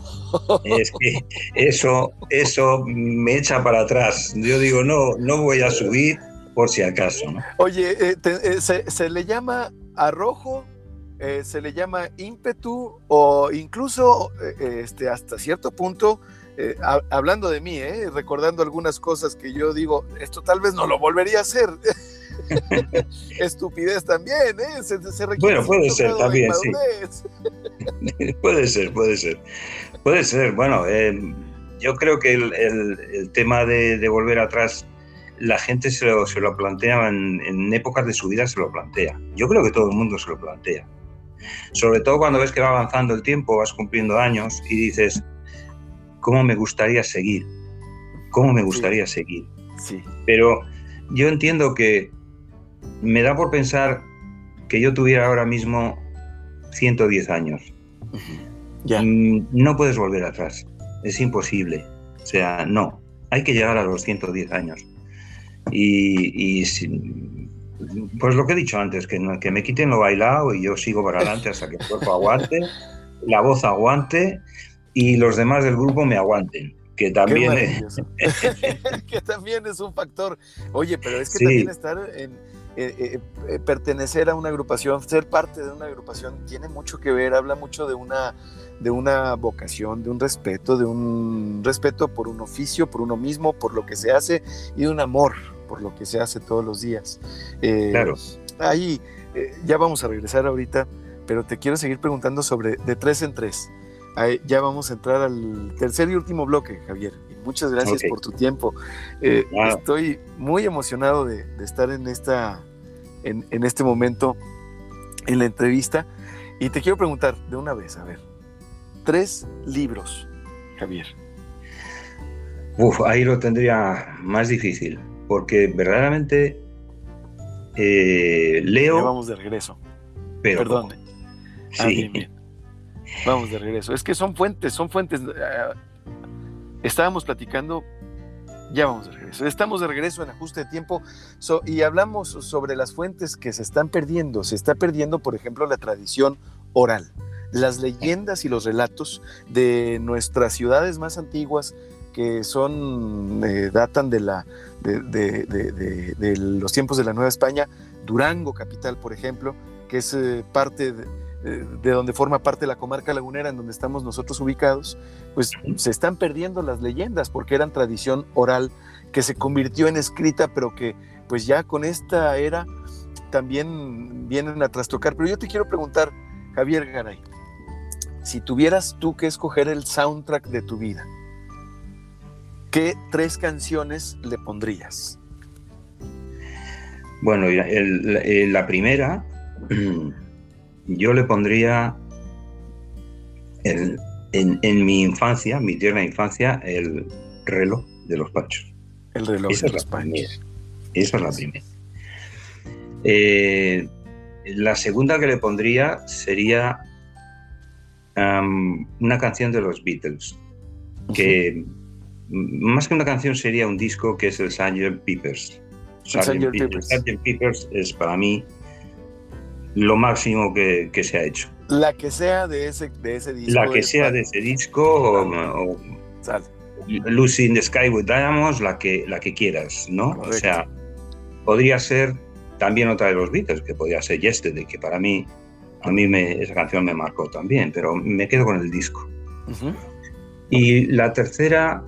Es que eso, eso me echa para atrás. Yo digo, no, no voy a subir por si acaso. Oye, eh, eh, se, le llama arrojo, eh, se le llama ímpetu o incluso este, hasta cierto punto, hablando de mí, recordando algunas cosas que yo digo, esto tal vez no lo volvería a hacer. Estupidez también, ¿eh? bueno, puede ser también, sí. puede ser, puede ser. Puede ser, bueno, eh, yo creo que el, tema de, volver atrás, la gente se lo, se lo plantea en, épocas de su vida, se lo plantea. Yo creo que todo el mundo se lo plantea. Sobre todo cuando ves que va avanzando el tiempo, vas cumpliendo años y dices, ¿cómo me gustaría seguir? ¿Cómo me gustaría seguir? Sí. Pero yo entiendo que me da por pensar que yo tuviera ahora mismo 110 años. ya. Mm, no puedes volver atrás, es imposible. O sea, no, hay que llegar a los 110 años. Y, pues lo que he dicho antes, que, que me quiten lo bailado y yo sigo para adelante hasta que el cuerpo aguante, la voz aguante y los demás del grupo me aguanten que también es... que también es un factor. Oye, pero es que también estar en, eh, eh, eh, pertenecer a una agrupación, ser parte de una agrupación, tiene mucho que ver, habla mucho de una, de una vocación, de un respeto, de un respeto por un oficio, por uno mismo, por lo que se hace y de un amor por lo que se hace todos los días. claro. Ahí ya vamos a regresar ahorita, pero te quiero seguir preguntando sobre de tres en tres. Ya vamos a entrar al tercer y último bloque, Javier. Muchas gracias por tu tiempo. Eh, estoy muy emocionado de, estar en, esta, en, este momento en la entrevista y te quiero preguntar de una vez, a ver, tres libros, Javier. Uf, ahí lo tendría más difícil, porque verdaderamente eh, leo... vamos de regreso. Pero, Perdón. Ah, sí. Vamos de regreso. Es que son fuentes, son fuentes. Eh, Estábamos platicando, ya vamos de regreso, estamos de regreso en ajuste de tiempo y hablamos sobre las fuentes que se están perdiendo. Se está perdiendo, por ejemplo, la tradición oral, las leyendas y los relatos de nuestras ciudades más antiguas que son, eh, datan de, la, de, los tiempos de la Nueva España, Durango, capital, por ejemplo, que es eh, parte de de donde forma parte la comarca lagunera en donde estamos nosotros ubicados, pues se están perdiendo las leyendas porque eran tradición oral que se convirtió en escrita, pero que pues ya con esta era también vienen a trastocar. Pero yo te quiero preguntar, Javier Garay, si tuvieras tú que escoger el soundtrack de tu vida, ¿qué tres canciones le pondrías? Bueno, eh, la primera yo le pondría en, mi infancia, mi tierna infancia, el reloj de los pachos. El reloj de los pachos. Esa es la primera. Eh, la segunda que le pondría sería una canción de los Beatles, que más que una canción sería un disco que es el Sgt. Peppers. Sgt. Peppers es para mí lo máximo que, se ha hecho. La que sea de ese, de ese disco. La que sea de ese disco o, Lucy in the Sky with Diamonds, la que, la que quieras, ¿no? O sea, podría ser también otra de los Beatles, que podría ser Yesterday, que para mí, a mí me, esa canción me marcó también, pero me quedo con el disco. Y la tercera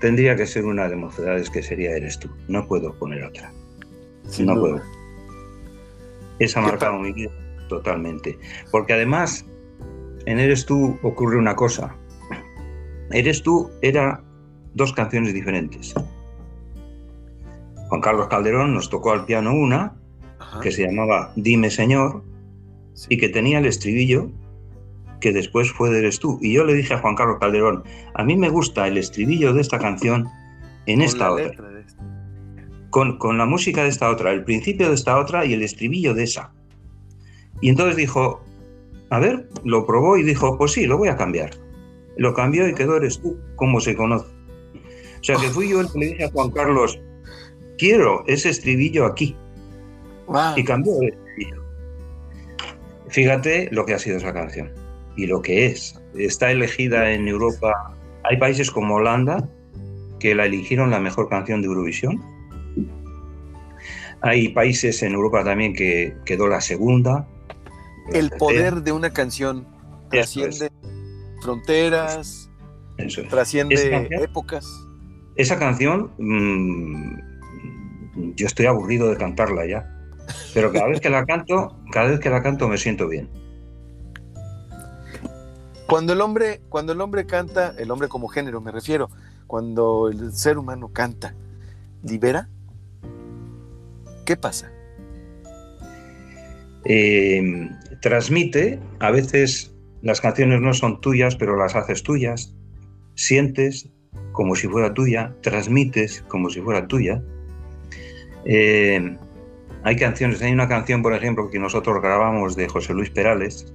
tendría que ser una de Mocedades, que sería Eres tú. No puedo poner otra. no puedo. Esa ha marcado mi vida totalmente. Porque además, en Eres tú ocurre una cosa. Eres tú era dos canciones diferentes. Juan Carlos Calderón nos tocó al piano una, que se llamaba Dime Señor, y que tenía el estribillo que después fue de Eres tú. Y yo le dije a Juan Carlos Calderón, a mí me gusta el estribillo de esta canción en esta otra. Con, con, la música de esta otra, el principio de esta otra y el estribillo de esa. Y entonces dijo, a ver, lo probó y dijo, pues sí, lo voy a cambiar. Lo cambió y quedó Eres tú, como se conoce. O sea que fui yo el que le dije a Juan Carlos, quiero ese estribillo aquí. Y cambió el estribillo. Fíjate lo que ha sido esa canción y lo que es. Está elegida en Europa. Hay países como Holanda que la eligieron la mejor canción de Eurovisión. Hay países en Europa también que quedó la segunda. El poder de una canción trasciende fronteras, trasciende épocas. Esa canción, mm, yo estoy aburrido de cantarla ya, pero cada vez que la canto, cada vez que la canto me siento bien. Cuando el hombre, cuando el hombre canta, el hombre como género me refiero, cuando el ser humano canta, libera, ¿qué pasa? Em, transmite, a veces las canciones no son tuyas, pero las haces tuyas, sientes como si fuera tuya, transmites como si fuera tuya. Em, hay canciones, hay una canción, por ejemplo, que nosotros grabamos de José Luis Perales,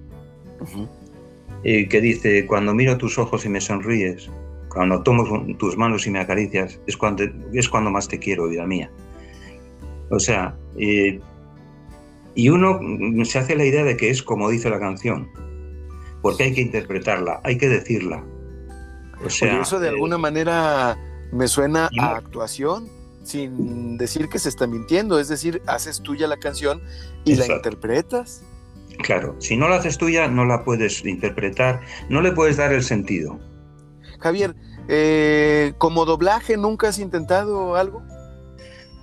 que dice, cuando miro tus ojos y me sonríes, cuando tomo tus manos y me acaricias, es cuando, es cuando más te quiero, vida mía. O sea, eh, y uno se hace la idea de que es como dice la canción, porque hay que interpretarla, hay que decirla. O sea, eso de alguna eh, manera me suena a actuación, sin decir que se está mintiendo, es decir, haces tuya la canción y la interpretas. Claro, si no la haces tuya, no la puedes interpretar, no le puedes dar el sentido. Javier, eh, ¿como doblaje nunca has intentado algo?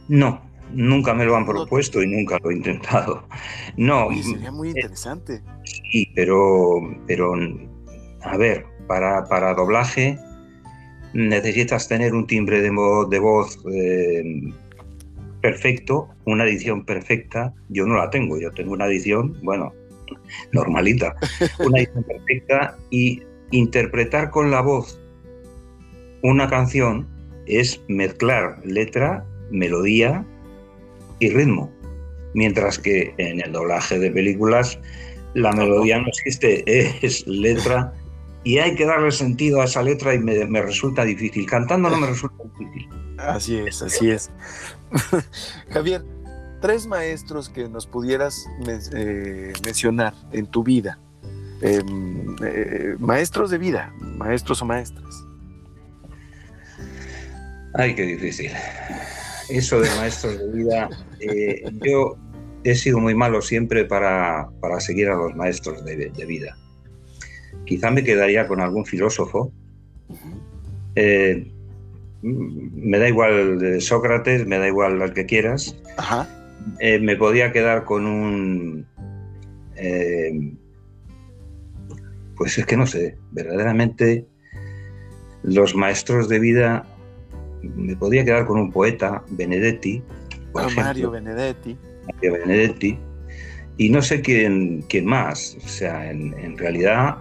No, nunca me lo han propuesto y nunca lo he intentado. No. sería muy interesante. sí, pero, pero, a ver, para, para doblaje necesitas tener un timbre de, de voz eh, perfecto, una edición perfecta. Yo no la tengo, yo tengo una edición, bueno, normalita, una edición perfecta y interpretar con la voz una canción es mezclar letra, melodía y ritmo, mientras que en el doblaje de películas la melodía no existe, es letra y hay que darle sentido a esa letra y me, me resulta difícil. Cantando no me resulta difícil. Así es, así es. Javier, tres maestros que nos pudieras eh, mencionar en tu vida. Em, eh, maestros de vida, maestros o maestras. Ay, qué difícil. Eso de maestros de vida, eh, yo he sido muy malo siempre para, seguir a los maestros de, vida. Quizá me quedaría con algún filósofo. me da igual Sócrates, me da igual el que quieras. Ajá. Eh, me podía quedar con un... Eh, pues es que no sé, verdaderamente los maestros de vida, me podía quedar con un poeta, Benedetti. Ah, Mario Benedetti. Mario Benedetti. Y no sé quién, quién más. O sea, en, realidad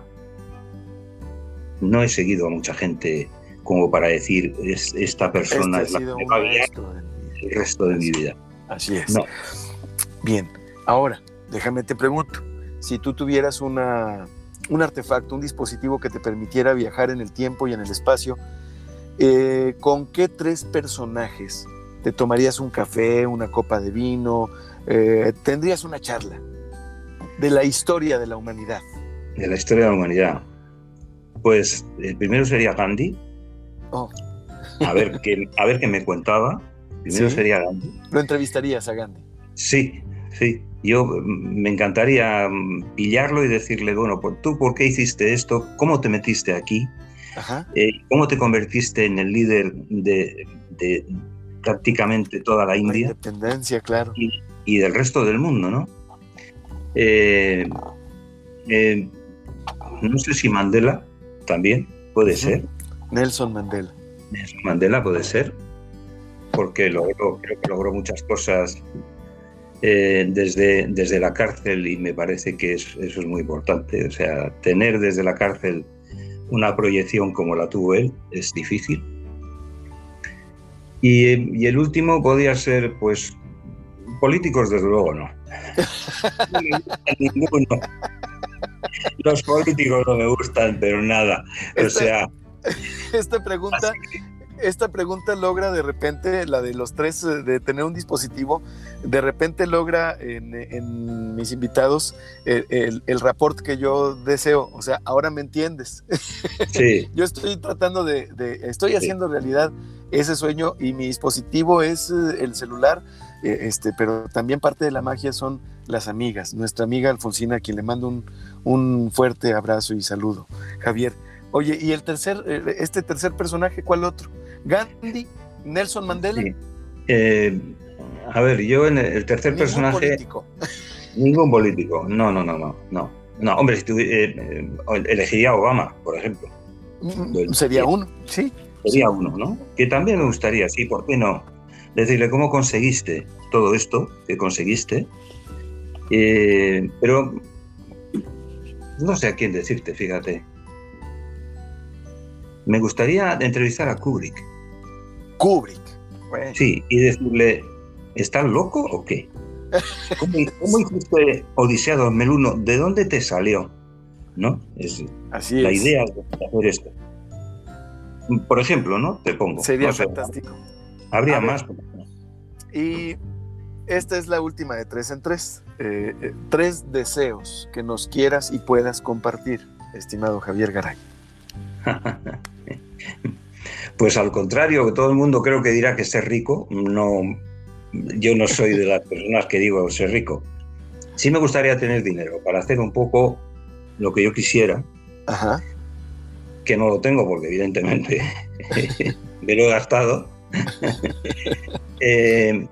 no he seguido a mucha gente como para decir esta persona este es la que va el resto de mi vida. Así es. Bien, ahora, déjame te pregunto, si tú tuvieras una, un artefacto, un dispositivo que te permitiera viajar en el tiempo y en el espacio, eh, ¿con qué tres personajes te tomarías un café, una copa de vino, eh, tendrías una charla de la historia de la humanidad? De la historia de la humanidad. Pues el primero sería Gandhi. Oh. A ver qué, a ver qué me contaba. Primero sería Gandhi. ¿Lo entrevistarías a Gandhi? Sí, sí. Yo mm, me encantaría mm, pillarlo y decirle, bueno, pues, ¿tú por qué hiciste esto? ¿Cómo te metiste aquí? Eh, ¿Cómo te convertiste en el líder de, prácticamente toda la India? La independencia, claro. Y, del resto del mundo, ¿no? Eh, eh, no sé si Mandela también puede ser. Nelson Mandela. Nelson Mandela puede ser, porque logró, creo que logró muchas cosas eh, desde, desde la cárcel y me parece que eso es muy importante. O sea, tener desde la cárcel una proyección como la tuvo él es difícil. Y, y el último podría ser, pues, políticos, desde luego no. Ninguno. Los políticos no me gustan, pero nada. O sea. Esta pregunta. Esta pregunta logra de repente, la de los tres, eh, de tener un dispositivo, de repente logra en, mis invitados el, el, el rapport que yo deseo. O sea, ahora me entiendes. Sí. yo estoy tratando de, estoy haciendo realidad ese sueño y mi dispositivo es eh, el celular eh, este, pero también parte de la magia son las amigas. Nuestra amiga Alfonsina, a quien le mando un, fuerte abrazo y saludo. Javier. Oye, y el tercer, eh, este tercer personaje, ¿cuál otro? Gandhi, Nelson Mandela. Eh, a ver, yo en el tercer ningún personaje. Político. Ningún político. No, no, no, no, no. No, hombre, elegiría a Obama, por ejemplo. Mm, sería uno, sí. Sería uno, ¿no? Que también me gustaría, sí, ¿por qué no? decirle cómo conseguiste todo esto que conseguiste, eh, pero no sé a quién decirte, fíjate. Me gustaría entrevistar a Kubrick. Kubrick. Sí, y decirle, ¿estás loco o qué? ¿Cómo, hiciste Odisea 2001? ¿De dónde te salió? ¿No? Es Así la idea de hacer esto. Por ejemplo, ¿no? Te pongo. Sería fantástico. Habría más. Y esta es la última de tres en tres. Eh, eh, tres deseos que nos quieras y puedas compartir, estimado Javier Garay. Pues al contrario, todo el mundo creo que dirá que ser rico. No, yo no soy de las personas que digo ser rico. Sí me gustaría tener dinero para hacer un poco lo que yo quisiera. Que no lo tengo porque evidentemente me lo he gastado. Eh,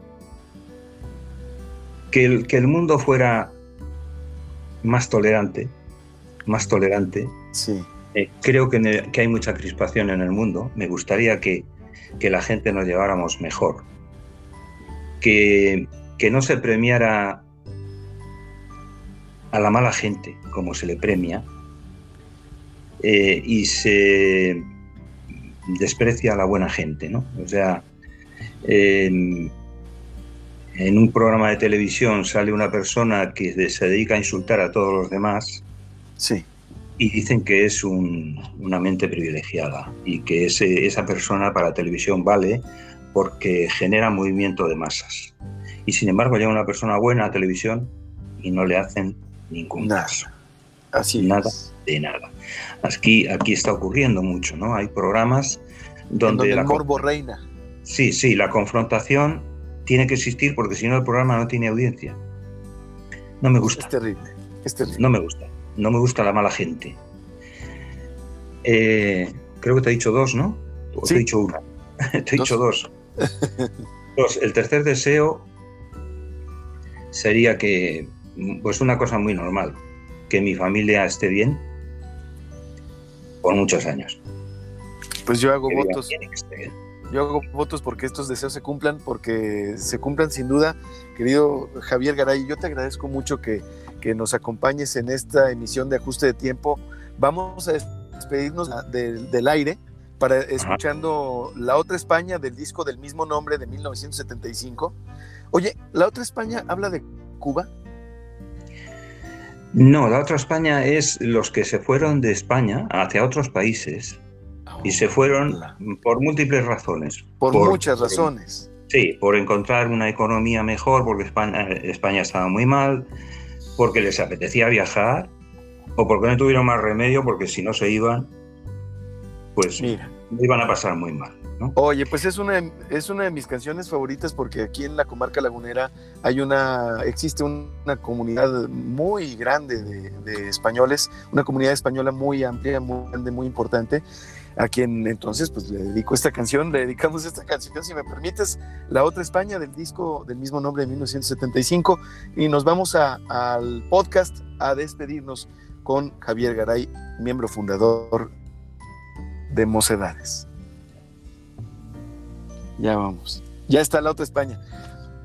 que, el, que el mundo fuera más tolerante, más tolerante. Sí. Eh, creo que, hay mucha crispación en el mundo. Me gustaría que, que la gente nos lleváramos mejor. Que, que, no se premiara a la mala gente como se le premia eh, y se desprecia a la buena gente, ¿no? O sea, en, un programa de televisión sale una persona que se dedica a insultar a todos los demás. Sí. Y dicen que es una mente privilegiada y que ese, esa persona para televisión vale porque genera movimiento de masas. Y sin embargo llega una persona buena a televisión y no le hacen ningún caso. Así nada de nada. Aquí, aquí está ocurriendo mucho, ¿no? Hay programas donde, el morbo reina. Sí, sí, la confrontación tiene que existir porque si no el programa no tiene audiencia. No me gusta. Es terrible, es terrible. No me gusta. No me gusta la mala gente. Eh, creo que te he dicho dos, ¿no? O te he dicho una. te he dicho dos. dos. El tercer deseo sería que, pues una cosa muy normal, que mi familia esté bien por muchos años. Pues yo hago votos. Yo hago votos porque estos deseos se cumplan, porque se cumplan sin duda. Querido Javier Garay, yo te agradezco mucho que, que nos acompañes en esta emisión de ajuste de tiempo. Vamos a despedirnos del, aire para escuchando La Otra España del disco del mismo nombre de 1975. Oye, ¿La Otra España habla de Cuba? No, la otra España es los que se fueron de España hacia otros países y se fueron por múltiples razones. Por, muchas razones. sí, por encontrar una economía mejor, porque España, España estaba muy mal, porque les apetecía viajar o porque no tuvieron más remedio, porque si no se iban, pues Mira. iban a pasar muy mal. Oye, pues es una, es una de mis canciones favoritas porque aquí en la comarca lagunera hay una, existe una comunidad muy grande de, españoles, una comunidad española muy amplia, muy grande, muy importante. A quien entonces pues le dedico esta canción, le dedicamos esta canción, si me permites, La Otra España del disco del mismo nombre de 1975 y nos vamos al podcast a despedirnos con Javier Garay, miembro fundador de Mocedades. Ya vamos, ya está La Otra España.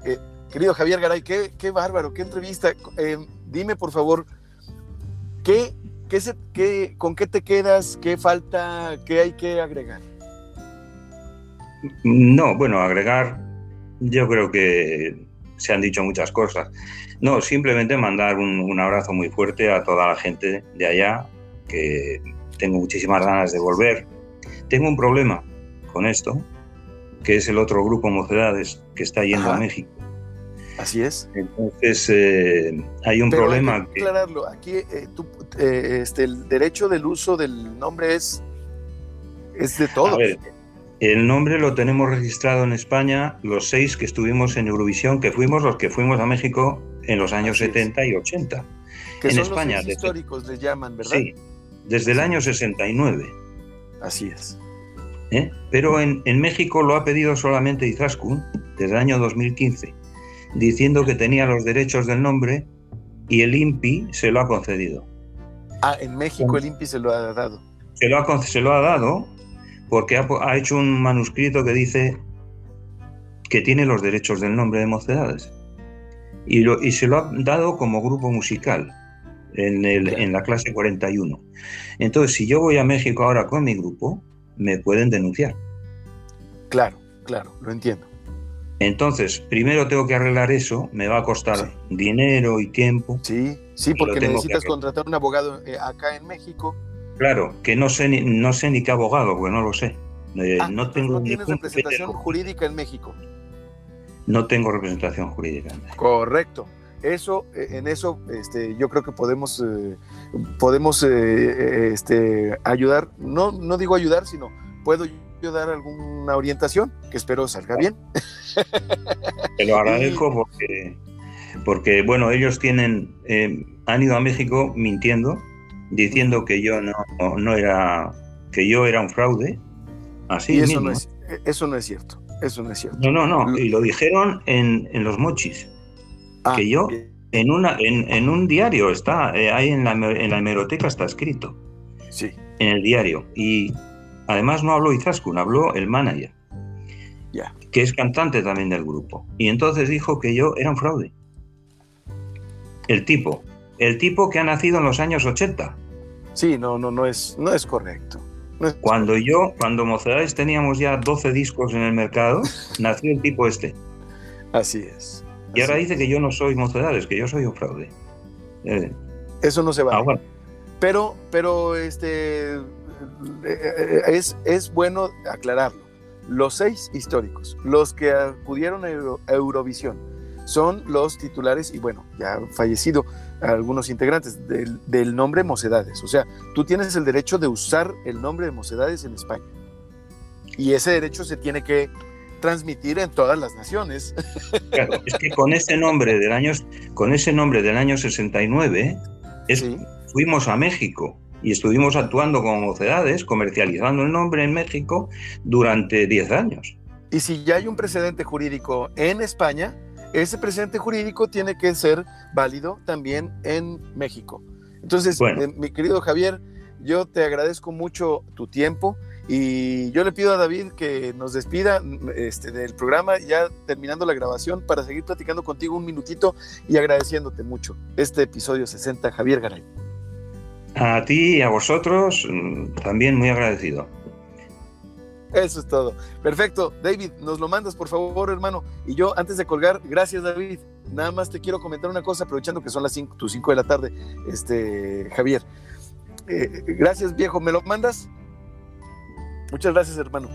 Eh, querido Javier Garay, qué, qué bárbaro, qué entrevista. Eh, dime por favor, ¿qué ¿Qué ¿Con qué te quedas? ¿Qué falta? ¿Qué hay que agregar? No, bueno, agregar, yo creo que se han dicho muchas cosas. No, simplemente mandar un, abrazo muy fuerte a toda la gente de allá, que tengo muchísimas ganas de volver. Tengo un problema con esto, que es el otro grupo Mocedades que está yendo a México. Así es. Entonces, eh, hay un problema. Hay que aclararlo. Aquí, eh, eh, este, el derecho del uso del nombre es, es de todos. el nombre lo tenemos registrado en España, los seis que estuvimos en Eurovisión, que fuimos los que fuimos a México en los años 70 y 80. Que en son España. Los históricos les llaman, ¿verdad? Sí, desde el año 69. Así es. Pero en, en, México lo ha pedido solamente Izaskun desde el año 2015 diciendo que tenía los derechos del nombre y el INPI se lo ha concedido. Ah, en México el INPI se lo ha dado. Se lo ha, se lo ha dado porque ha, hecho un manuscrito que dice que tiene los derechos del nombre de Mocedades. Y, lo, y se lo ha dado como grupo musical en, el, en la clase 41. Entonces, si yo voy a México ahora con mi grupo, me pueden denunciar. Claro, claro, lo entiendo. Entonces, primero tengo que arreglar eso, me va a costar dinero y tiempo. Sí, sí, porque necesitas contratar un abogado eh, acá en México. Claro, que no sé ni, no sé ni qué abogado, porque no lo sé. Eh, ah, no tengo no tienes representación jurídica en México. No tengo representación jurídica en México. Correcto. Eso, eh, en eso, este, yo creo que podemos, podemos este, ayudar. No, no digo ayudar, sino puedo yo dar alguna orientación, que espero salga bien. Te lo agradezco porque, porque bueno, ellos tienen, eh, han ido a México mintiendo, diciendo que yo no, no era, que yo era un fraude. Así eso, no es, eso no es cierto. Eso no es cierto. No, no, no. Y lo dijeron en, en los mochis. Ah, que yo, en, una, en, en, un diario está, eh, ahí en la, en la hemeroteca está escrito. Sí. En el diario. Y Además no habló Izaskun, habló el manager, ya que es cantante también del grupo. Y entonces dijo que yo era un fraude. El tipo, el tipo que ha nacido en los años 80. Sí, no, no, no es, no es correcto. cuando yo, cuando Mocedades teníamos ya 12 discos en el mercado, nació el tipo este. Así es. y ahora dice que yo no soy Mocedades, que yo soy un fraude. Eh, Eso no se va. Ah, pero, pero este es, es bueno aclararlo. Los seis históricos, los que acudieron a, Eurovisión, son los titulares y bueno, ya han fallecido algunos integrantes del, del, nombre Mocedades. O sea, tú tienes el derecho de usar el nombre de Mocedades en España. Y ese derecho se tiene que transmitir en todas las naciones. Claro, es que con ese nombre del año, con ese nombre del año 69, es, fuimos a México y estuvimos actuando como mocedades, comercializando el nombre en México durante 10 años. Y si ya hay un precedente jurídico en España, ese precedente jurídico tiene que ser válido también en México. Entonces, eh, mi querido Javier, yo te agradezco mucho tu tiempo y yo le pido a David que nos despida este, del programa ya terminando la grabación para seguir platicando contigo un minutito y agradeciéndote mucho este episodio 60, Javier Garay. A ti y a vosotros mm, también muy agradecido. Eso es todo. Perfecto. David, nos lo mandas, por favor, hermano. Y yo, antes de colgar, gracias, David. Nada más te quiero comentar una cosa, aprovechando que son las 5, tus 5 de la tarde, este, Javier. Eh, gracias, viejo. ¿Me lo mandas? Muchas gracias, hermano.